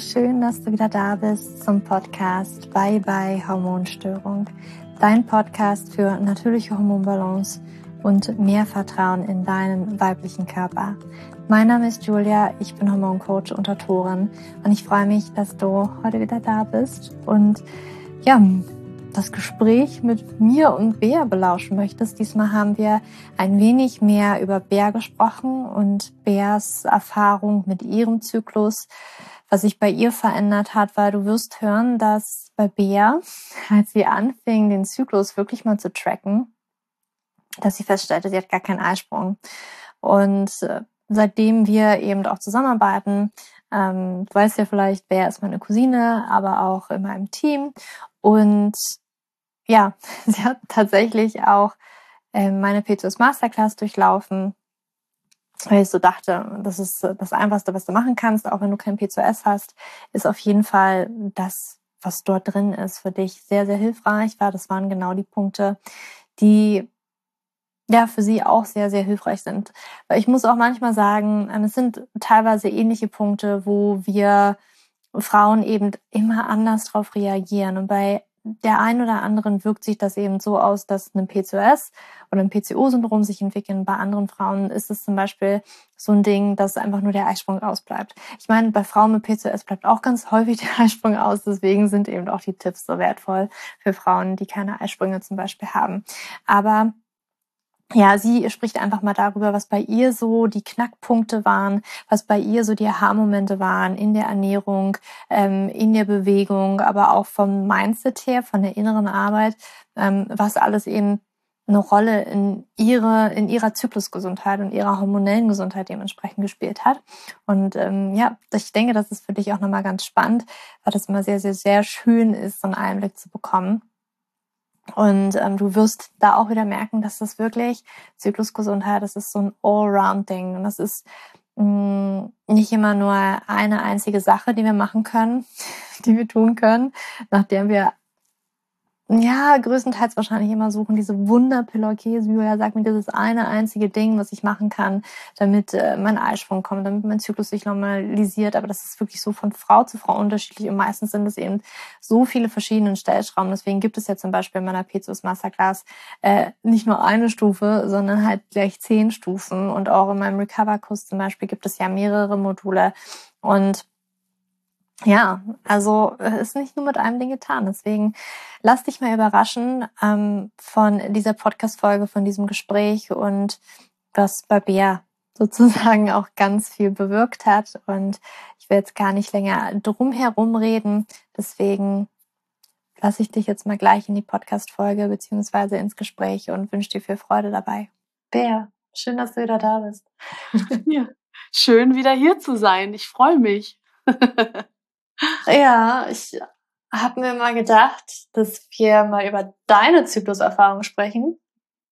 schön, dass du wieder da bist zum Podcast Bye Bye Hormonstörung. Dein Podcast für natürliche Hormonbalance und mehr Vertrauen in deinen weiblichen Körper. Mein Name ist Julia, ich bin Hormoncoach und Autorin und ich freue mich, dass du heute wieder da bist und ja, das Gespräch mit mir und Bea belauschen möchtest. Diesmal haben wir ein wenig mehr über Bea gesprochen und Beas Erfahrung mit ihrem Zyklus, was sich bei ihr verändert hat, weil du wirst hören, dass bei Bea, als sie anfing, den Zyklus wirklich mal zu tracken, dass sie feststellte, sie hat gar keinen Eisprung. Und äh, seitdem wir eben auch zusammenarbeiten, ähm, du weißt ja vielleicht, wer ist meine Cousine, aber auch in meinem Team. Und ja, sie hat tatsächlich auch äh, meine PCOS Masterclass durchlaufen, weil ich so dachte, das ist das Einfachste, was du machen kannst, auch wenn du kein PCOS hast, ist auf jeden Fall das, was dort drin ist, für dich sehr, sehr hilfreich war. Das waren genau die Punkte, die ja für sie auch sehr, sehr hilfreich sind. Weil ich muss auch manchmal sagen, ähm, es sind teilweise ähnliche Punkte, wo wir Frauen eben immer anders drauf reagieren. Und bei der einen oder anderen wirkt sich das eben so aus, dass ein PCOS oder ein PCO-Syndrom sich entwickeln. Bei anderen Frauen ist es zum Beispiel so ein Ding, dass einfach nur der Eisprung ausbleibt. Ich meine, bei Frauen mit PCOS bleibt auch ganz häufig der Eisprung aus. Deswegen sind eben auch die Tipps so wertvoll für Frauen, die keine Eisprünge zum Beispiel haben. Aber ja, sie spricht einfach mal darüber, was bei ihr so die Knackpunkte waren, was bei ihr so die Aha-Momente waren in der Ernährung, ähm, in der Bewegung, aber auch vom Mindset her, von der inneren Arbeit, ähm, was alles eben eine Rolle in ihre in ihrer Zyklusgesundheit und ihrer hormonellen Gesundheit dementsprechend gespielt hat. Und ähm, ja, ich denke, das ist für dich auch nochmal ganz spannend, weil das immer sehr, sehr, sehr schön ist, so einen Einblick zu bekommen. Und ähm, du wirst da auch wieder merken, dass das wirklich Zyklusgesundheit, das ist so ein Allround-Ding. Und das ist mh, mm, nicht immer nur eine einzige Sache, die wir machen können, die wir tun können, nachdem wir ja, größtenteils wahrscheinlich immer suchen, diese Wunderpille, okay, Julia sagt mir dieses eine einzige Ding, was ich machen kann, damit äh, mein Eisprung kommt, damit mein Zyklus sich normalisiert. Aber das ist wirklich so von Frau zu Frau unterschiedlich und meistens sind es eben so viele verschiedene Stellschrauben. Deswegen gibt es ja zum Beispiel in meiner PCOS Masterclass äh, nicht nur eine Stufe, sondern halt gleich zehn Stufen. Und auch in meinem Recover-Kurs zum Beispiel gibt es ja mehrere Module. Und ja, also äh, ist nicht nur mit einem Ding getan. Deswegen lass dich mal überraschen ähm, von dieser Podcast-Folge, von diesem Gespräch und was bei Bea sozusagen auch ganz viel bewirkt hat. Und ich will jetzt gar nicht länger drum herum reden. Deswegen lasse ich dich jetzt mal gleich in die Podcast-Folge beziehungsweise ins Gespräch und wünsche dir viel Freude dabei. Bea, schön, dass du wieder da bist. Ja, schön wieder hier zu sein. Ich freue mich. Ja, ich habe mir mal gedacht, dass wir mal über deine Zykluserfahrung sprechen.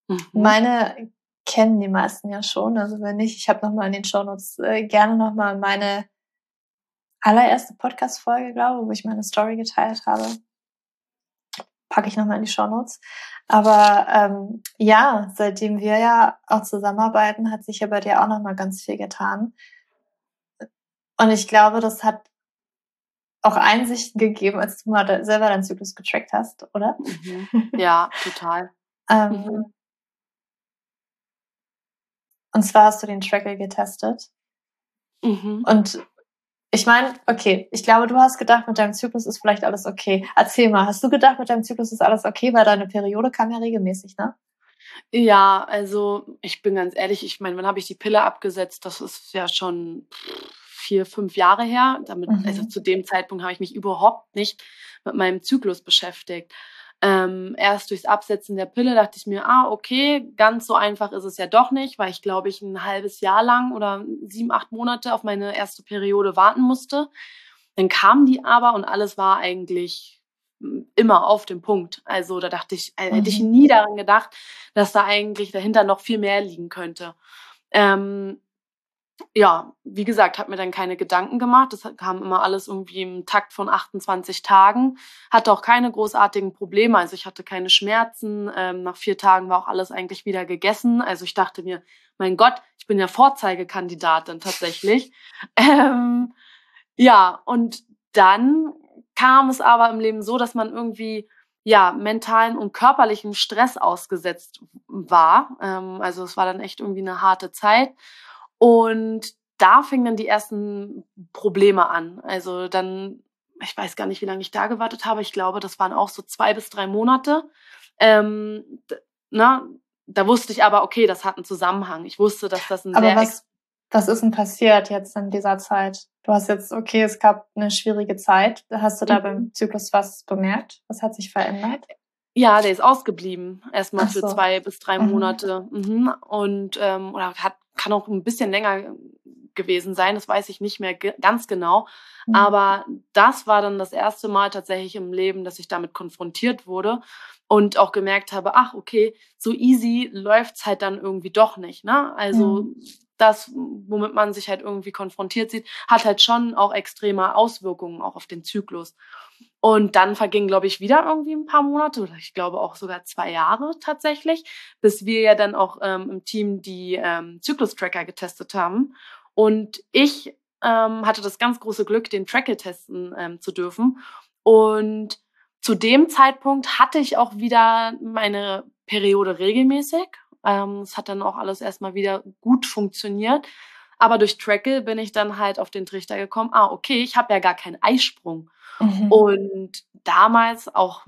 Mhm. Meine kennen die meisten ja schon. Also wenn nicht, ich habe nochmal in den Shownotes äh, gerne nochmal meine allererste Podcast-Folge, glaube wo ich meine Story geteilt habe. Packe ich nochmal in die Shownotes. Aber ähm, ja, seitdem wir ja auch zusammenarbeiten, hat sich ja bei dir auch nochmal ganz viel getan. Und ich glaube, das hat auch Einsichten gegeben, als du mal selber deinen Zyklus getrackt hast, oder? Mhm. Ja, total. ähm, mhm. Und zwar hast du den Tracker getestet. Mhm. Und ich meine, okay, ich glaube, du hast gedacht, mit deinem Zyklus ist vielleicht alles okay. Erzähl mal, hast du gedacht, mit deinem Zyklus ist alles okay, weil deine Periode kam ja regelmäßig, ne? Ja, also ich bin ganz ehrlich, ich meine, wann habe ich die Pille abgesetzt? Das ist ja schon vier, fünf Jahre her. Damit, mhm. also zu dem Zeitpunkt habe ich mich überhaupt nicht mit meinem Zyklus beschäftigt. Ähm, erst durchs Absetzen der Pille dachte ich mir, ah, okay, ganz so einfach ist es ja doch nicht, weil ich glaube ich ein halbes Jahr lang oder sieben, acht Monate auf meine erste Periode warten musste. Dann kam die aber und alles war eigentlich hm, immer auf dem Punkt. Also da dachte ich, äh, hätte ich mhm. nie daran gedacht, dass da eigentlich dahinter noch viel mehr liegen könnte. Ähm, ja, wie gesagt, habe mir dann keine Gedanken gemacht. Das kam immer alles irgendwie im Takt von 28 Tagen. Hatte auch keine großartigen Probleme. Also ich hatte keine Schmerzen. Ähm, nach vier Tagen war auch alles eigentlich wieder gegessen. Also ich dachte mir, mein Gott, ich bin ja Vorzeigekandidatin tatsächlich. Ähm, ja, und dann kam es aber im Leben so, dass man irgendwie ja mentalen und körperlichen Stress ausgesetzt war. Ähm, also es war dann echt irgendwie eine harte Zeit und da fingen dann die ersten Probleme an. Also dann, ich weiß gar nicht, wie lange ich da gewartet habe. Ich glaube, das waren auch so zwei bis drei Monate. Ähm, na, da wusste ich aber, okay, das hat einen Zusammenhang. Ich wusste, dass das ein aber sehr was, was ist denn passiert jetzt in dieser Zeit? Du hast jetzt, okay, es gab eine schwierige Zeit. Hast du da mhm. beim Zyklus was bemerkt? Was hat sich verändert? Ja, der ist ausgeblieben. Erstmal so. für zwei bis drei mhm. Monate. Mhm. Und ähm, oder hat, kann auch ein bisschen länger gewesen sein, das weiß ich nicht mehr ganz genau. Mhm. Aber das war dann das erste Mal tatsächlich im Leben, dass ich damit konfrontiert wurde und auch gemerkt habe, ach, okay, so easy läuft's halt dann irgendwie doch nicht. Ne? Also mhm. das, womit man sich halt irgendwie konfrontiert sieht, hat halt schon auch extreme Auswirkungen auch auf den Zyklus. Und dann vergingen, glaube ich, wieder irgendwie ein paar Monate oder ich glaube auch sogar zwei Jahre tatsächlich, bis wir ja dann auch ähm, im Team die ähm, Zyklus-Tracker getestet haben. Und ich ähm, hatte das ganz große Glück, den Tracker testen ähm, zu dürfen. Und zu dem Zeitpunkt hatte ich auch wieder meine Periode regelmäßig. Ähm, es hat dann auch alles erstmal wieder gut funktioniert. Aber durch Trackle bin ich dann halt auf den Trichter gekommen, ah, okay, ich habe ja gar keinen Eisprung. Mhm. Und damals auch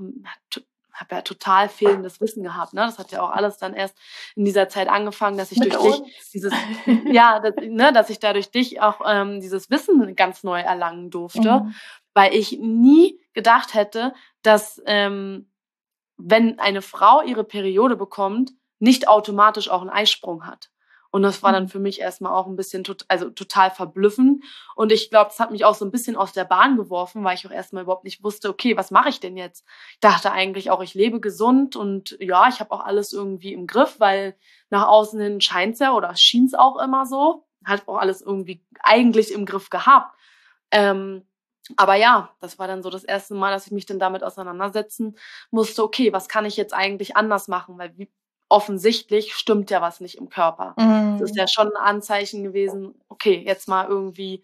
habe ja total fehlendes Wissen gehabt. Ne? Das hat ja auch alles dann erst in dieser Zeit angefangen, dass ich Mit durch uns. dich dieses, ja, das, ne, dass ich da durch dich auch ähm, dieses Wissen ganz neu erlangen durfte, mhm. weil ich nie gedacht hätte, dass ähm, wenn eine Frau ihre Periode bekommt, nicht automatisch auch einen Eisprung hat. Und das war dann mhm. für mich erstmal auch ein bisschen tot, also total verblüffend. Und ich glaube, das hat mich auch so ein bisschen aus der Bahn geworfen, weil ich auch erstmal überhaupt nicht wusste, okay, was mache ich denn jetzt? Ich dachte eigentlich auch, ich lebe gesund und ja, ich habe auch alles irgendwie im Griff, weil nach außen hin scheint's ja oder schien's auch immer so. Hat auch alles irgendwie eigentlich im Griff gehabt. Ähm, aber ja, das war dann so das erste Mal, dass ich mich dann damit auseinandersetzen musste, okay, was kann ich jetzt eigentlich anders machen? Weil wie, offensichtlich stimmt ja was nicht im Körper. Mhm. Das ist ja schon ein Anzeichen gewesen, okay, jetzt mal irgendwie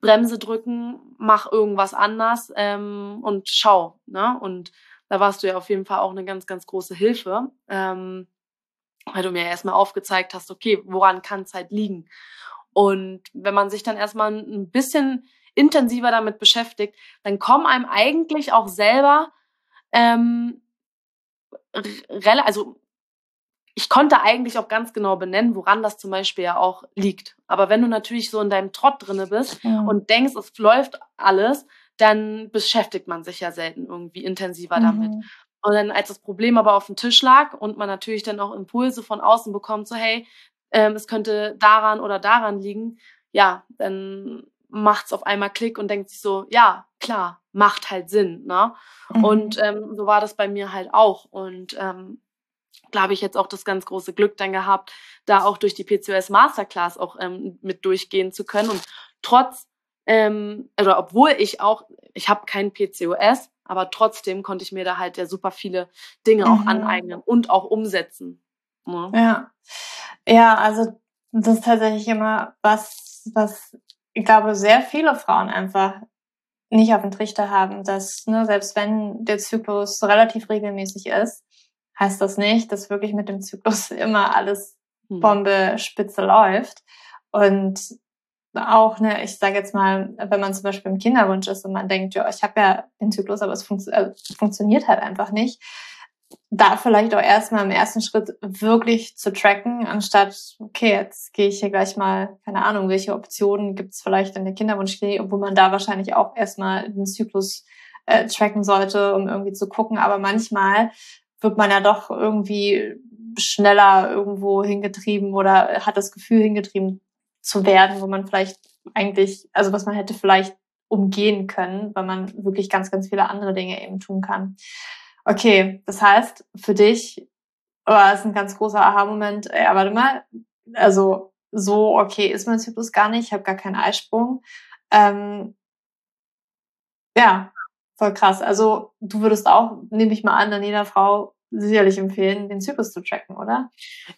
Bremse drücken, mach irgendwas anders ähm, und schau. Ne? Und da warst du ja auf jeden Fall auch eine ganz, ganz große Hilfe, ähm, weil du mir erstmal aufgezeigt hast, okay, woran kann es halt liegen? Und wenn man sich dann erstmal ein bisschen intensiver damit beschäftigt, dann kommen einem eigentlich auch selber ähm, also ich konnte eigentlich auch ganz genau benennen, woran das zum Beispiel ja auch liegt. Aber wenn du natürlich so in deinem Trott drinne bist ja. und denkst, es läuft alles, dann beschäftigt man sich ja selten irgendwie intensiver mhm. damit. Und dann, als das Problem aber auf dem Tisch lag und man natürlich dann auch Impulse von außen bekommt, so hey, ähm, es könnte daran oder daran liegen, ja, dann macht's auf einmal Klick und denkt sich so, ja, klar, macht halt Sinn, ne? Mhm. Und ähm, so war das bei mir halt auch. Und ähm, habe ich jetzt auch das ganz große Glück dann gehabt, da auch durch die PCOS Masterclass auch ähm, mit durchgehen zu können. Und trotz, ähm, oder obwohl ich auch, ich habe kein PCOS, aber trotzdem konnte ich mir da halt ja super viele Dinge mhm. auch aneignen und auch umsetzen. Ja. Ne? ja. Ja, also das ist tatsächlich immer was, was ich glaube, sehr viele Frauen einfach nicht auf den Trichter haben, dass ne, selbst wenn der Zyklus relativ regelmäßig ist, heißt das nicht, dass wirklich mit dem Zyklus immer alles hm. Bombe spitze läuft. Und auch, ne, ich sage jetzt mal, wenn man zum Beispiel im Kinderwunsch ist und man denkt, ja, ich habe ja den Zyklus, aber es fun äh, funktioniert halt einfach nicht, da vielleicht auch erstmal im ersten Schritt wirklich zu tracken, anstatt, okay, jetzt gehe ich hier gleich mal, keine Ahnung, welche Optionen gibt es vielleicht in der Kinderwunschklinik, obwohl man da wahrscheinlich auch erstmal den Zyklus äh, tracken sollte, um irgendwie zu gucken. Aber manchmal wird man ja doch irgendwie schneller irgendwo hingetrieben oder hat das Gefühl hingetrieben zu werden, wo man vielleicht eigentlich, also was man hätte vielleicht umgehen können, weil man wirklich ganz, ganz viele andere Dinge eben tun kann. Okay, das heißt, für dich war es ein ganz großer Aha-Moment, ja, warte mal, also so okay ist mein Zyklus gar nicht, ich habe gar keinen Eisprung. Ähm, ja, voll krass. Also du würdest auch, nehme ich mal an, an jeder Frau sicherlich empfehlen, den Zyklus zu tracken, oder?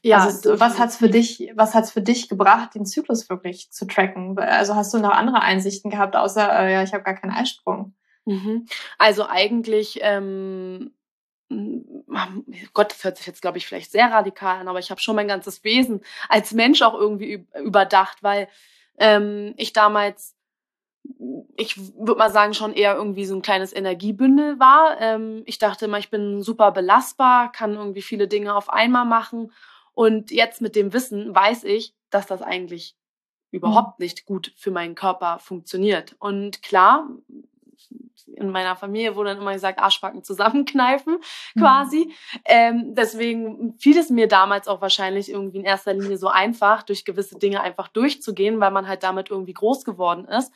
Ja. Also, was hat's für dich, was hat's für dich gebracht, den Zyklus wirklich zu tracken? Also hast du noch andere Einsichten gehabt, außer, äh, ja, ich habe gar keinen Eisprung? Mhm. Also eigentlich, ähm, Gott, das hört sich jetzt, glaube ich, vielleicht sehr radikal an, aber ich habe schon mein ganzes Wesen als Mensch auch irgendwie überdacht, weil ähm, ich damals ich würde mal sagen, schon eher irgendwie so ein kleines Energiebündel war. Ähm, ich dachte immer, ich bin super belastbar, kann irgendwie viele Dinge auf einmal machen. Und jetzt mit dem Wissen weiß ich, dass das eigentlich überhaupt mhm. nicht gut für meinen Körper funktioniert. Und klar, in meiner Familie wurde dann immer gesagt, Arschbacken zusammenkneifen mhm. quasi. Mhm. Ähm, deswegen fiel es mir damals auch wahrscheinlich irgendwie in erster Linie so einfach, durch gewisse Dinge einfach durchzugehen, weil man halt damit irgendwie groß geworden ist.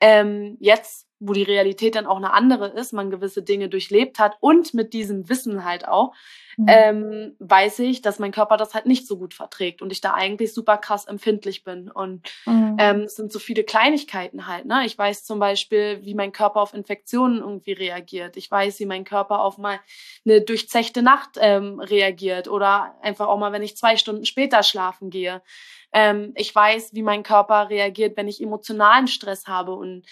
Ähm, jetzt wo die Realität dann auch eine andere ist, man gewisse Dinge durchlebt hat und mit diesem Wissen halt auch, mhm. ähm, weiß ich, dass mein Körper das halt nicht so gut verträgt und ich da eigentlich super krass empfindlich bin. Und mhm. ähm, es sind so viele Kleinigkeiten halt. Ne? Ich weiß zum Beispiel, wie mein Körper auf Infektionen irgendwie reagiert. Ich weiß, wie mein Körper auf mal eine durchzechte Nacht ähm, reagiert oder einfach auch mal, wenn ich zwei Stunden später schlafen gehe. Ähm, ich weiß, wie mein Körper reagiert, wenn ich emotionalen Stress habe und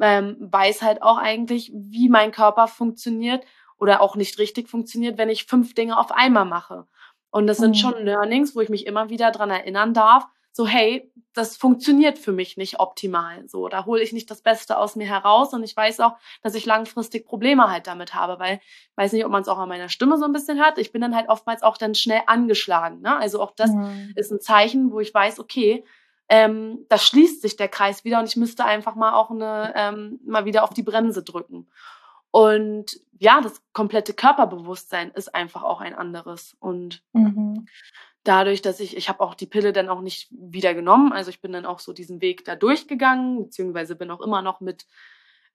ähm, weiß halt auch eigentlich, wie mein Körper funktioniert oder auch nicht richtig funktioniert, wenn ich fünf Dinge auf einmal mache. Und das sind mhm. schon Learnings, wo ich mich immer wieder dran erinnern darf, so hey, das funktioniert für mich nicht optimal. So, da hole ich nicht das Beste aus mir heraus und ich weiß auch, dass ich langfristig Probleme halt damit habe, weil ich weiß nicht, ob man es auch an meiner Stimme so ein bisschen hört. Ich bin dann halt oftmals auch dann schnell angeschlagen. Ne? Also auch das mhm. ist ein Zeichen, wo ich weiß, okay, ähm, da schließt sich der Kreis wieder und ich müsste einfach mal auch eine, ähm, mal wieder auf die Bremse drücken. Und ja, das komplette Körperbewusstsein ist einfach auch ein anderes. Und mhm. dadurch, dass ich, ich habe auch die Pille dann auch nicht wieder genommen, also ich bin dann auch so diesen Weg da durchgegangen, beziehungsweise bin auch immer noch mit,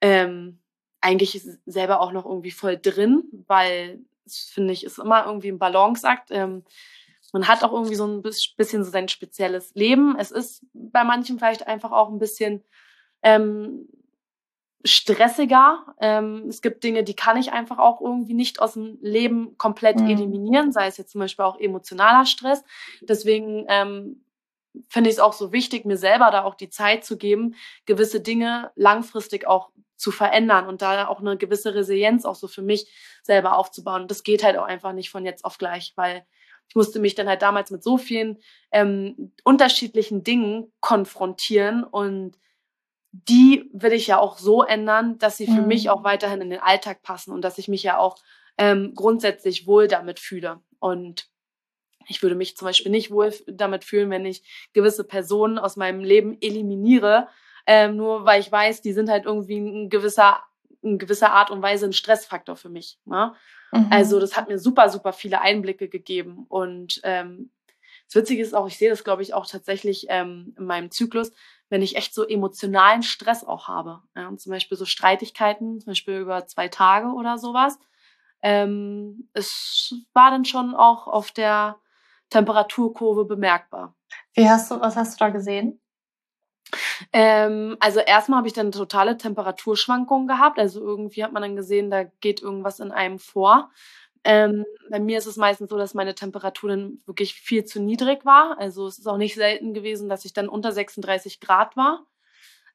ähm, eigentlich selber auch noch irgendwie voll drin, weil finde ich ist immer irgendwie ein Balanceakt. Ähm, man hat auch irgendwie so ein bisschen so sein spezielles Leben. Es ist bei manchen vielleicht einfach auch ein bisschen ähm, stressiger. Ähm, es gibt Dinge, die kann ich einfach auch irgendwie nicht aus dem Leben komplett mhm. eliminieren, sei es jetzt zum Beispiel auch emotionaler Stress. Deswegen ähm, finde ich es auch so wichtig, mir selber da auch die Zeit zu geben, gewisse Dinge langfristig auch zu verändern und da auch eine gewisse Resilienz auch so für mich selber aufzubauen. Und das geht halt auch einfach nicht von jetzt auf gleich, weil ich musste mich dann halt damals mit so vielen ähm, unterschiedlichen Dingen konfrontieren und die will ich ja auch so ändern, dass sie für mhm. mich auch weiterhin in den Alltag passen und dass ich mich ja auch ähm, grundsätzlich wohl damit fühle. Und ich würde mich zum Beispiel nicht wohl damit fühlen, wenn ich gewisse Personen aus meinem Leben eliminiere, ähm, nur weil ich weiß, die sind halt irgendwie ein gewisser, in gewisser Art und Weise ein Stressfaktor für mich. Ne? Mhm. Also das hat mir super, super viele Einblicke gegeben. Und ähm, das Witzige ist auch, ich sehe das, glaube ich, auch tatsächlich ähm, in meinem Zyklus, wenn ich echt so emotionalen Stress auch habe. Ja, und zum Beispiel so Streitigkeiten, zum Beispiel über zwei Tage oder sowas. Ähm, es war dann schon auch auf der Temperaturkurve bemerkbar. Wie hast du, was hast du da gesehen? Ähm, also erstmal habe ich dann totale Temperaturschwankungen gehabt. Also irgendwie hat man dann gesehen, da geht irgendwas in einem vor. Ähm, bei mir ist es meistens so, dass meine Temperatur dann wirklich viel zu niedrig war. Also es ist auch nicht selten gewesen, dass ich dann unter 36 Grad war.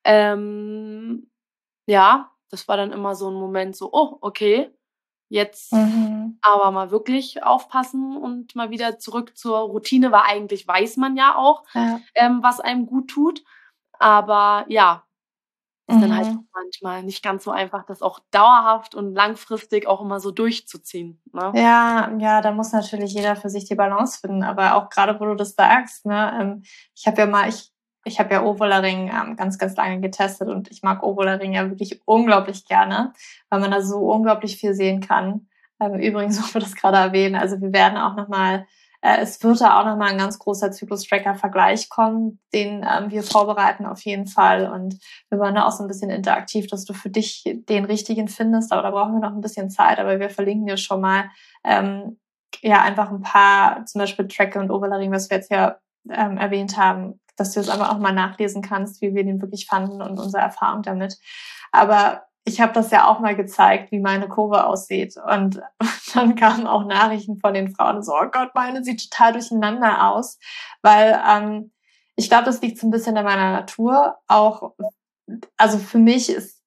Ähm, ja, das war dann immer so ein Moment so, oh, okay, jetzt mhm. aber mal wirklich aufpassen und mal wieder zurück zur Routine, weil eigentlich weiß man ja auch, ja. Ähm, was einem gut tut. Aber ja, ist mhm. dann halt mhm. manchmal nicht ganz so einfach, das auch dauerhaft und langfristig auch immer so durchzuziehen. Ne? Ja, ja, da muss natürlich jeder für sich die Balance finden. Aber auch gerade, wo du das sagst, ne, ähm, ich habe ja mal, ich, ich habe ja Ovularing ähm, ganz, ganz lange getestet und ich mag Ovularing ja wirklich unglaublich gerne, weil man da so unglaublich viel sehen kann. Ähm, übrigens, wo wir das gerade erwähnen, also wir werden auch nochmal es wird da auch nochmal ein ganz großer Zyklus-Tracker-Vergleich kommen, den ähm, wir vorbereiten auf jeden Fall. Und wir wollen da auch so ein bisschen interaktiv, dass du für dich den richtigen findest. Aber da brauchen wir noch ein bisschen Zeit. Aber wir verlinken dir schon mal ähm, ja einfach ein paar, zum Beispiel Tracker und Overlaring, was wir jetzt ja ähm, erwähnt haben, dass du es einfach auch mal nachlesen kannst, wie wir den wirklich fanden und unsere Erfahrung damit. Aber ich habe das ja auch mal gezeigt, wie meine Kurve aussieht. Und dann kamen auch Nachrichten von den Frauen so, oh Gott, meine sieht total durcheinander aus. Weil ähm, ich glaube, das liegt so ein bisschen in meiner Natur. Auch, also für mich ist,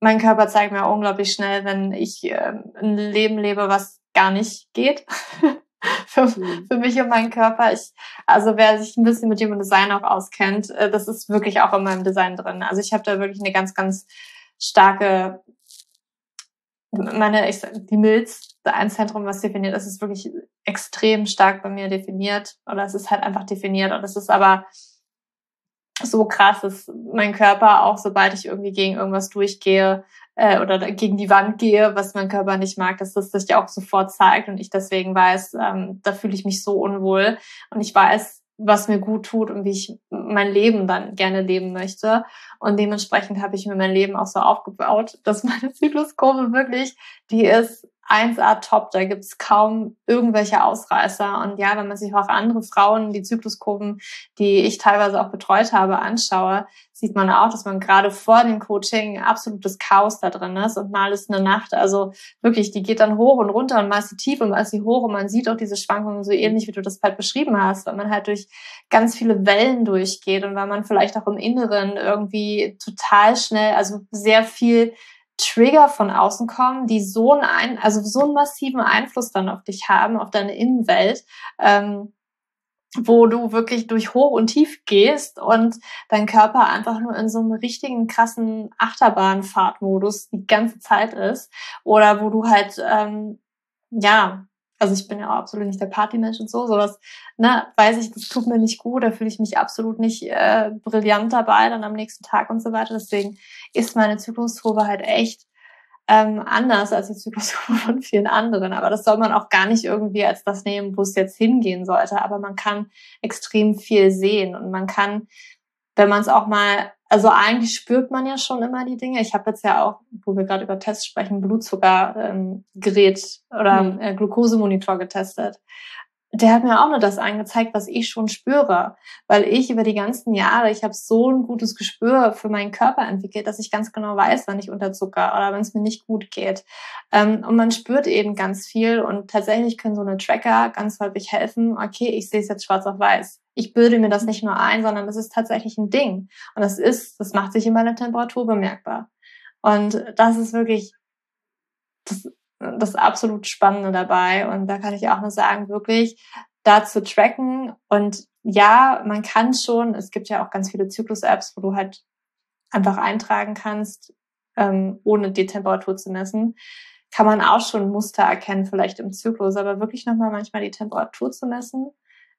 mein Körper zeigt mir unglaublich schnell, wenn ich äh, ein Leben lebe, was gar nicht geht. für, mhm. für mich und meinen Körper. Ich, also wer sich ein bisschen mit Human Design auch auskennt, äh, das ist wirklich auch in meinem Design drin. Also ich habe da wirklich eine ganz, ganz starke, meine, ich, die Milz, ein Zentrum, was definiert ist, ist wirklich extrem stark bei mir definiert. Oder es ist halt einfach definiert. Und es ist aber so krass, dass mein Körper auch, sobald ich irgendwie gegen irgendwas durchgehe, äh, oder gegen die Wand gehe, was mein Körper nicht mag, dass das sich auch sofort zeigt und ich deswegen weiß, ähm, da fühle ich mich so unwohl und ich weiß, was mir gut tut und wie ich mein Leben dann gerne leben möchte. Und dementsprechend habe ich mir mein Leben auch so aufgebaut, dass meine Zykluskurve wirklich, die ist 1A top, da gibt's kaum irgendwelche Ausreißer. Und ja, wenn man sich auch andere Frauen, die Zykluskurven, die ich teilweise auch betreut habe, anschaue, sieht man auch, dass man gerade vor dem Coaching absolutes Chaos da drin ist und mal ist eine Nacht. Also wirklich, die geht dann hoch und runter und mal ist sie tief und mal ist sie hoch und man sieht auch diese Schwankungen so ähnlich, wie du das halt beschrieben hast, weil man halt durch ganz viele Wellen durchgeht und weil man vielleicht auch im Inneren irgendwie total schnell, also sehr viel Trigger von außen kommen, die so einen, also so einen massiven Einfluss dann auf dich haben, auf deine Innenwelt, ähm, wo du wirklich durch Hoch und Tief gehst und dein Körper einfach nur in so einem richtigen krassen Achterbahnfahrtmodus die ganze Zeit ist oder wo du halt ähm, ja also ich bin ja auch absolut nicht der Partymensch und so, sowas, ne, weiß ich, das tut mir nicht gut, da fühle ich mich absolut nicht äh, brillant dabei, dann am nächsten Tag und so weiter. Deswegen ist meine Zyklusprobe halt echt ähm, anders als die Zyklusprobe von vielen anderen. Aber das soll man auch gar nicht irgendwie als das nehmen, wo es jetzt hingehen sollte. Aber man kann extrem viel sehen und man kann, wenn man es auch mal also eigentlich spürt man ja schon immer die Dinge. Ich habe jetzt ja auch, wo wir gerade über Tests sprechen, Blutzuckergerät ähm, oder mhm. äh, Glukosemonitor getestet der hat mir auch nur das angezeigt, was ich schon spüre, weil ich über die ganzen Jahre, ich habe so ein gutes Gespür für meinen Körper entwickelt, dass ich ganz genau weiß, wann ich unter Zucker oder wenn es mir nicht gut geht. Ähm, und man spürt eben ganz viel und tatsächlich können so eine Tracker ganz häufig helfen. Okay, ich sehe es jetzt schwarz auf weiß. Ich bilde mir das nicht nur ein, sondern das ist tatsächlich ein Ding. Und das ist, das macht sich in meiner Temperatur bemerkbar. Und das ist wirklich, das das absolut Spannende dabei. Und da kann ich auch nur sagen, wirklich da zu tracken. Und ja, man kann schon, es gibt ja auch ganz viele Zyklus-Apps, wo du halt einfach eintragen kannst, ähm, ohne die Temperatur zu messen. Kann man auch schon Muster erkennen, vielleicht im Zyklus, aber wirklich nochmal manchmal die Temperatur zu messen,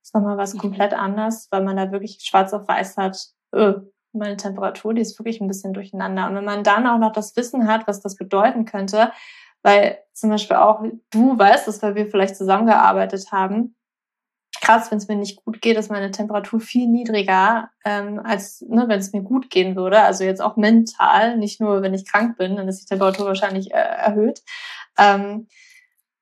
ist nochmal was mhm. komplett anders, weil man da wirklich schwarz auf weiß hat, öh, meine Temperatur, die ist wirklich ein bisschen durcheinander. Und wenn man dann auch noch das Wissen hat, was das bedeuten könnte, weil zum Beispiel auch du weißt dass weil wir vielleicht zusammengearbeitet haben. Krass, wenn es mir nicht gut geht, ist meine Temperatur viel niedriger, ähm, als ne, wenn es mir gut gehen würde. Also jetzt auch mental, nicht nur wenn ich krank bin, dann ist die Temperatur wahrscheinlich äh, erhöht. Ähm,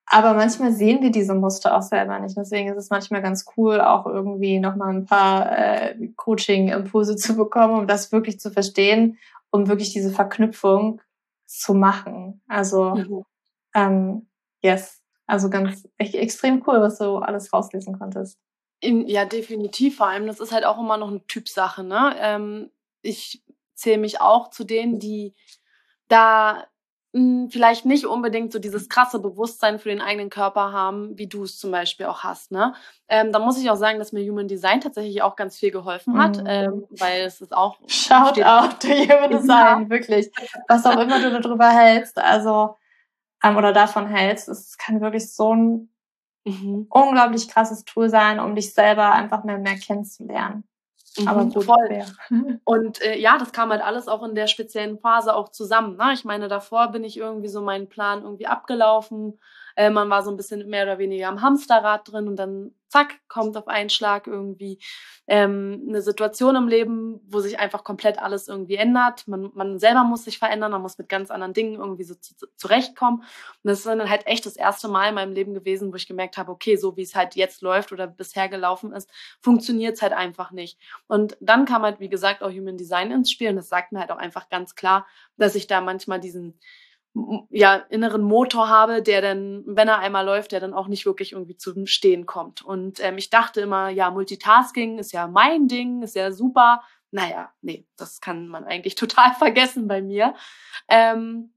aber manchmal sehen wir diese Muster auch selber nicht. Deswegen ist es manchmal ganz cool, auch irgendwie nochmal ein paar äh, Coaching-Impulse zu bekommen, um das wirklich zu verstehen, um wirklich diese Verknüpfung zu machen. Also mhm. ähm, yes, also ganz echt, extrem cool, was du alles rauslesen konntest. In, ja, definitiv. Vor allem, das ist halt auch immer noch eine Typsache. Ne? Ähm, ich zähle mich auch zu denen, die da hm, vielleicht nicht unbedingt so dieses krasse Bewusstsein für den eigenen Körper haben, wie du es zum Beispiel auch hast. Ne? Ähm, da muss ich auch sagen, dass mir Human Design tatsächlich auch ganz viel geholfen hat, mhm. ähm, weil es ist auch. Schaut auch to Human Design, ja. wirklich. Was auch immer du darüber hältst, also ähm, oder davon hältst, es kann wirklich so ein mhm. unglaublich krasses Tool sein, um dich selber einfach mehr, mehr kennenzulernen. Aber mhm, gut, voll. Und äh, ja, das kam halt alles auch in der speziellen Phase auch zusammen. Ne? Ich meine, davor bin ich irgendwie so meinen Plan irgendwie abgelaufen. Äh, man war so ein bisschen mehr oder weniger am Hamsterrad drin und dann zack, kommt auf einen Schlag irgendwie ähm, eine Situation im Leben, wo sich einfach komplett alles irgendwie ändert. Man, man selber muss sich verändern, man muss mit ganz anderen Dingen irgendwie so zu, zu, zurechtkommen. Und das ist dann halt echt das erste Mal in meinem Leben gewesen, wo ich gemerkt habe, okay, so wie es halt jetzt läuft oder bisher gelaufen ist, funktioniert es halt einfach nicht. Und dann kam halt, wie gesagt, auch Human Design ins Spiel und das sagt mir halt auch einfach ganz klar, dass ich da manchmal diesen ja, inneren Motor habe, der dann, wenn er einmal läuft, der dann auch nicht wirklich irgendwie zum Stehen kommt. Und ähm, ich dachte immer, ja, Multitasking ist ja mein Ding, ist ja super. Naja, nee, das kann man eigentlich total vergessen bei mir. Ähm,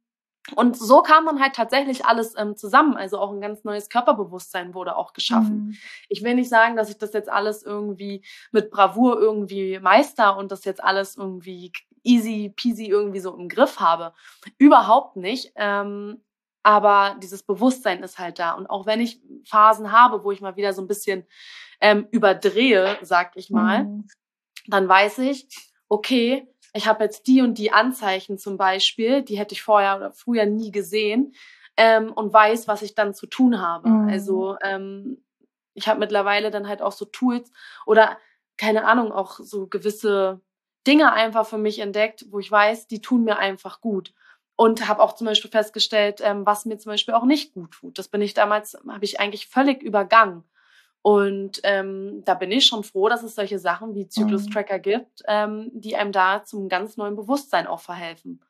und so kam dann halt tatsächlich alles ähm, zusammen. Also auch ein ganz neues Körperbewusstsein wurde auch geschaffen. Mhm. Ich will nicht sagen, dass ich das jetzt alles irgendwie mit Bravour irgendwie meister und das jetzt alles irgendwie easy peasy irgendwie so im Griff habe. Überhaupt nicht. Ähm, aber dieses Bewusstsein ist halt da. Und auch wenn ich Phasen habe, wo ich mal wieder so ein bisschen ähm, überdrehe, sag ich mal, mhm. dann weiß ich, okay, ich habe jetzt die und die Anzeichen zum Beispiel, die hätte ich vorher oder früher nie gesehen ähm, und weiß, was ich dann zu tun habe. Mhm. Also ähm, ich habe mittlerweile dann halt auch so Tools oder keine Ahnung, auch so gewisse Dinge einfach für mich entdeckt, wo ich weiß, die tun mir einfach gut. Und habe auch zum Beispiel festgestellt, ähm, was mir zum Beispiel auch nicht gut tut. Das bin ich damals, habe ich eigentlich völlig übergangen. Und ähm, da bin ich schon froh, dass es solche Sachen wie Zyklus-Tracker mhm. gibt, ähm, die einem da zum ganz neuen Bewusstsein auch verhelfen.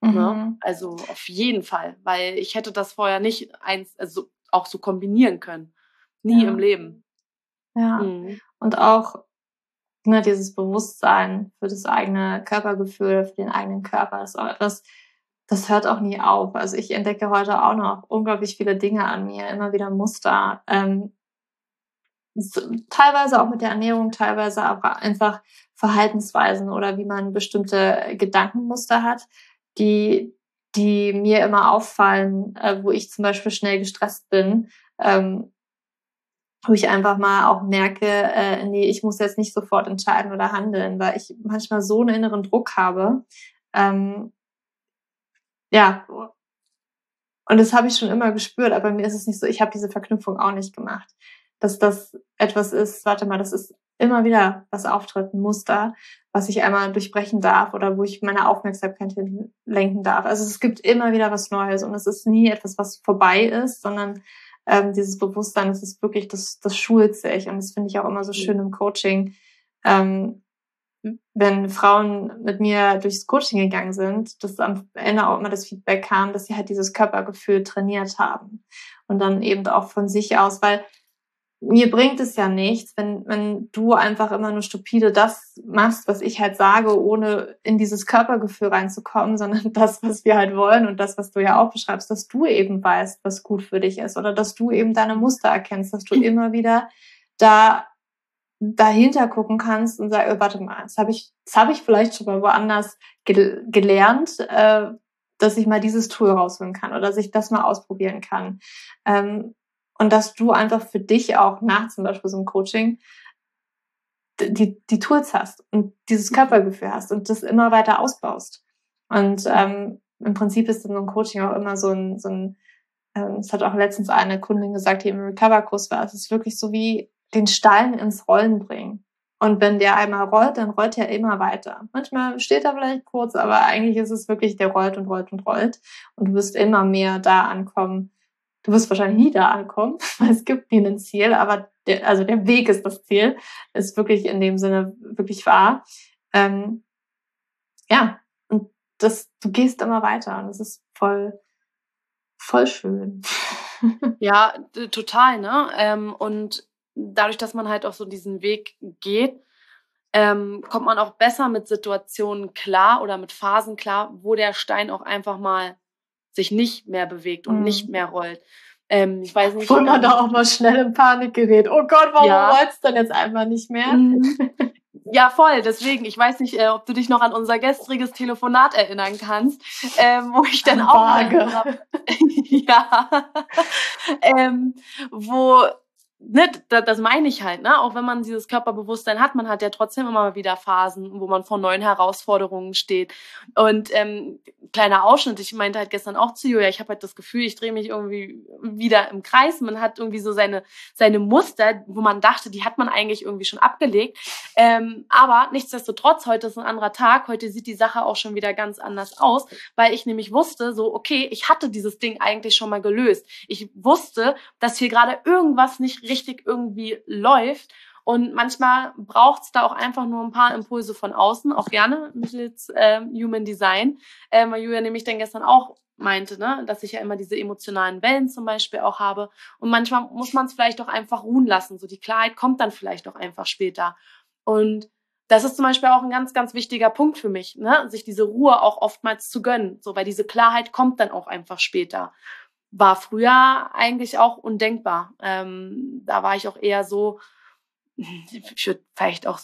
Ne? Mhm. Ne? Also auf jeden Fall, weil ich hätte das vorher nicht eins, also auch so kombinieren können. Nie ja. im Leben. Ja. Mhm. Und auch ne, dieses Bewusstsein für das eigene Körpergefühl, für den eigenen Körper, auch etwas, das hört auch nie auf. Also ich entdecke heute auch noch unglaublich viele Dinge an mir, immer wieder Muster. Ähm, teilweise auch mit der Ernährung, teilweise aber einfach Verhaltensweisen oder wie man bestimmte Gedankenmuster hat, die, die mir immer auffallen, äh, wo ich zum Beispiel schnell gestresst bin. Ähm, wo ich einfach mal auch merke, äh, nee, ich muss jetzt nicht sofort entscheiden oder handeln, weil ich manchmal so einen inneren Druck habe. Ähm, ja, und das habe ich schon immer gespürt, aber mir ist es nicht so, ich habe diese Verknüpfung auch nicht gemacht. Dass das etwas ist, warte mal, das ist immer wieder was auftritt, ein Muster, was ich einmal durchbrechen darf oder wo ich meine Aufmerksamkeit lenken darf. Also es gibt immer wieder was Neues und es ist nie etwas, was vorbei ist, sondern ähm, dieses Bewusstsein, das ist wirklich, das, das schult sich. Und das finde ich auch immer so schön im Coaching. Ähm, wenn Frauen mit mir durchs Coaching gegangen sind, dass am Ende auch immer das Feedback kam, dass sie halt dieses Körpergefühl trainiert haben. Und dann eben auch von sich aus, weil mir bringt es ja nichts, wenn, wenn du einfach immer nur stupide das machst, was ich halt sage, ohne in dieses Körpergefühl reinzukommen, sondern das, was wir halt wollen und das, was du ja auch beschreibst, dass du eben weißt, was gut für dich ist oder dass du eben deine Muster erkennst, dass du immer wieder da dahinter gucken kannst und sagst, oh, warte mal, das habe ich, das habe ich vielleicht schon mal woanders gel gelernt, äh, dass ich mal dieses Tool rausholen kann oder dass ich das mal ausprobieren kann. Ähm, und dass du einfach für dich auch nach zum Beispiel so einem Coaching die, die Tools hast und dieses mhm. Körpergefühl hast und das immer weiter ausbaust. Und ähm, im Prinzip ist in so einem Coaching auch immer so ein, so ein ähm, es hat auch letztens eine Kundin gesagt, die im Recover-Kurs war, es ist wirklich so wie den Stein ins Rollen bringen. Und wenn der einmal rollt, dann rollt er immer weiter. Manchmal steht er vielleicht kurz, aber eigentlich ist es wirklich, der rollt und rollt und rollt. Und du wirst immer mehr da ankommen, du wirst wahrscheinlich nie da ankommen, weil es gibt nie ein Ziel, aber der, also der Weg ist das Ziel, ist wirklich in dem Sinne wirklich wahr. Ähm, ja, und das, du gehst immer weiter und das ist voll, voll schön. ja, total, ne? Ähm, und dadurch, dass man halt auch so diesen Weg geht, ähm, kommt man auch besser mit Situationen klar oder mit Phasen klar, wo der Stein auch einfach mal sich nicht mehr bewegt und mhm. nicht mehr rollt. Ähm, ich weiß nicht. Wo man da auch mal schnell in Panik gerät. Oh Gott, warum ja. rollt's denn jetzt einfach nicht mehr? Mhm. Ja, voll. Deswegen, ich weiß nicht, äh, ob du dich noch an unser gestriges Telefonat erinnern kannst, ähm, wo ich dann auch Vage. ja, ähm, wo ne, das, das meine ich halt, ne? Auch wenn man dieses Körperbewusstsein hat, man hat ja trotzdem immer wieder Phasen, wo man vor neuen Herausforderungen steht. Und ähm, kleiner Ausschnitt, ich meinte halt gestern auch zu Julia, ich habe halt das Gefühl, ich drehe mich irgendwie wieder im Kreis. Man hat irgendwie so seine, seine Muster, wo man dachte, die hat man eigentlich irgendwie schon abgelegt. Ähm, aber nichtsdestotrotz, heute ist ein anderer Tag, heute sieht die Sache auch schon wieder ganz anders aus, weil ich nämlich wusste, so, okay, ich hatte dieses Ding eigentlich schon mal gelöst. Ich wusste, dass hier gerade irgendwas nicht richtig irgendwie läuft. Und manchmal braucht es da auch einfach nur ein paar Impulse von außen, auch gerne mittels äh, Human Design, äh, weil Julia nämlich dann gestern auch meinte, ne, dass ich ja immer diese emotionalen Wellen zum Beispiel auch habe. Und manchmal muss man es vielleicht auch einfach ruhen lassen. So die Klarheit kommt dann vielleicht auch einfach später. Und das ist zum Beispiel auch ein ganz, ganz wichtiger Punkt für mich, ne? sich diese Ruhe auch oftmals zu gönnen, so weil diese Klarheit kommt dann auch einfach später war früher eigentlich auch undenkbar. Ähm, da war ich auch eher so, ich würde vielleicht auch,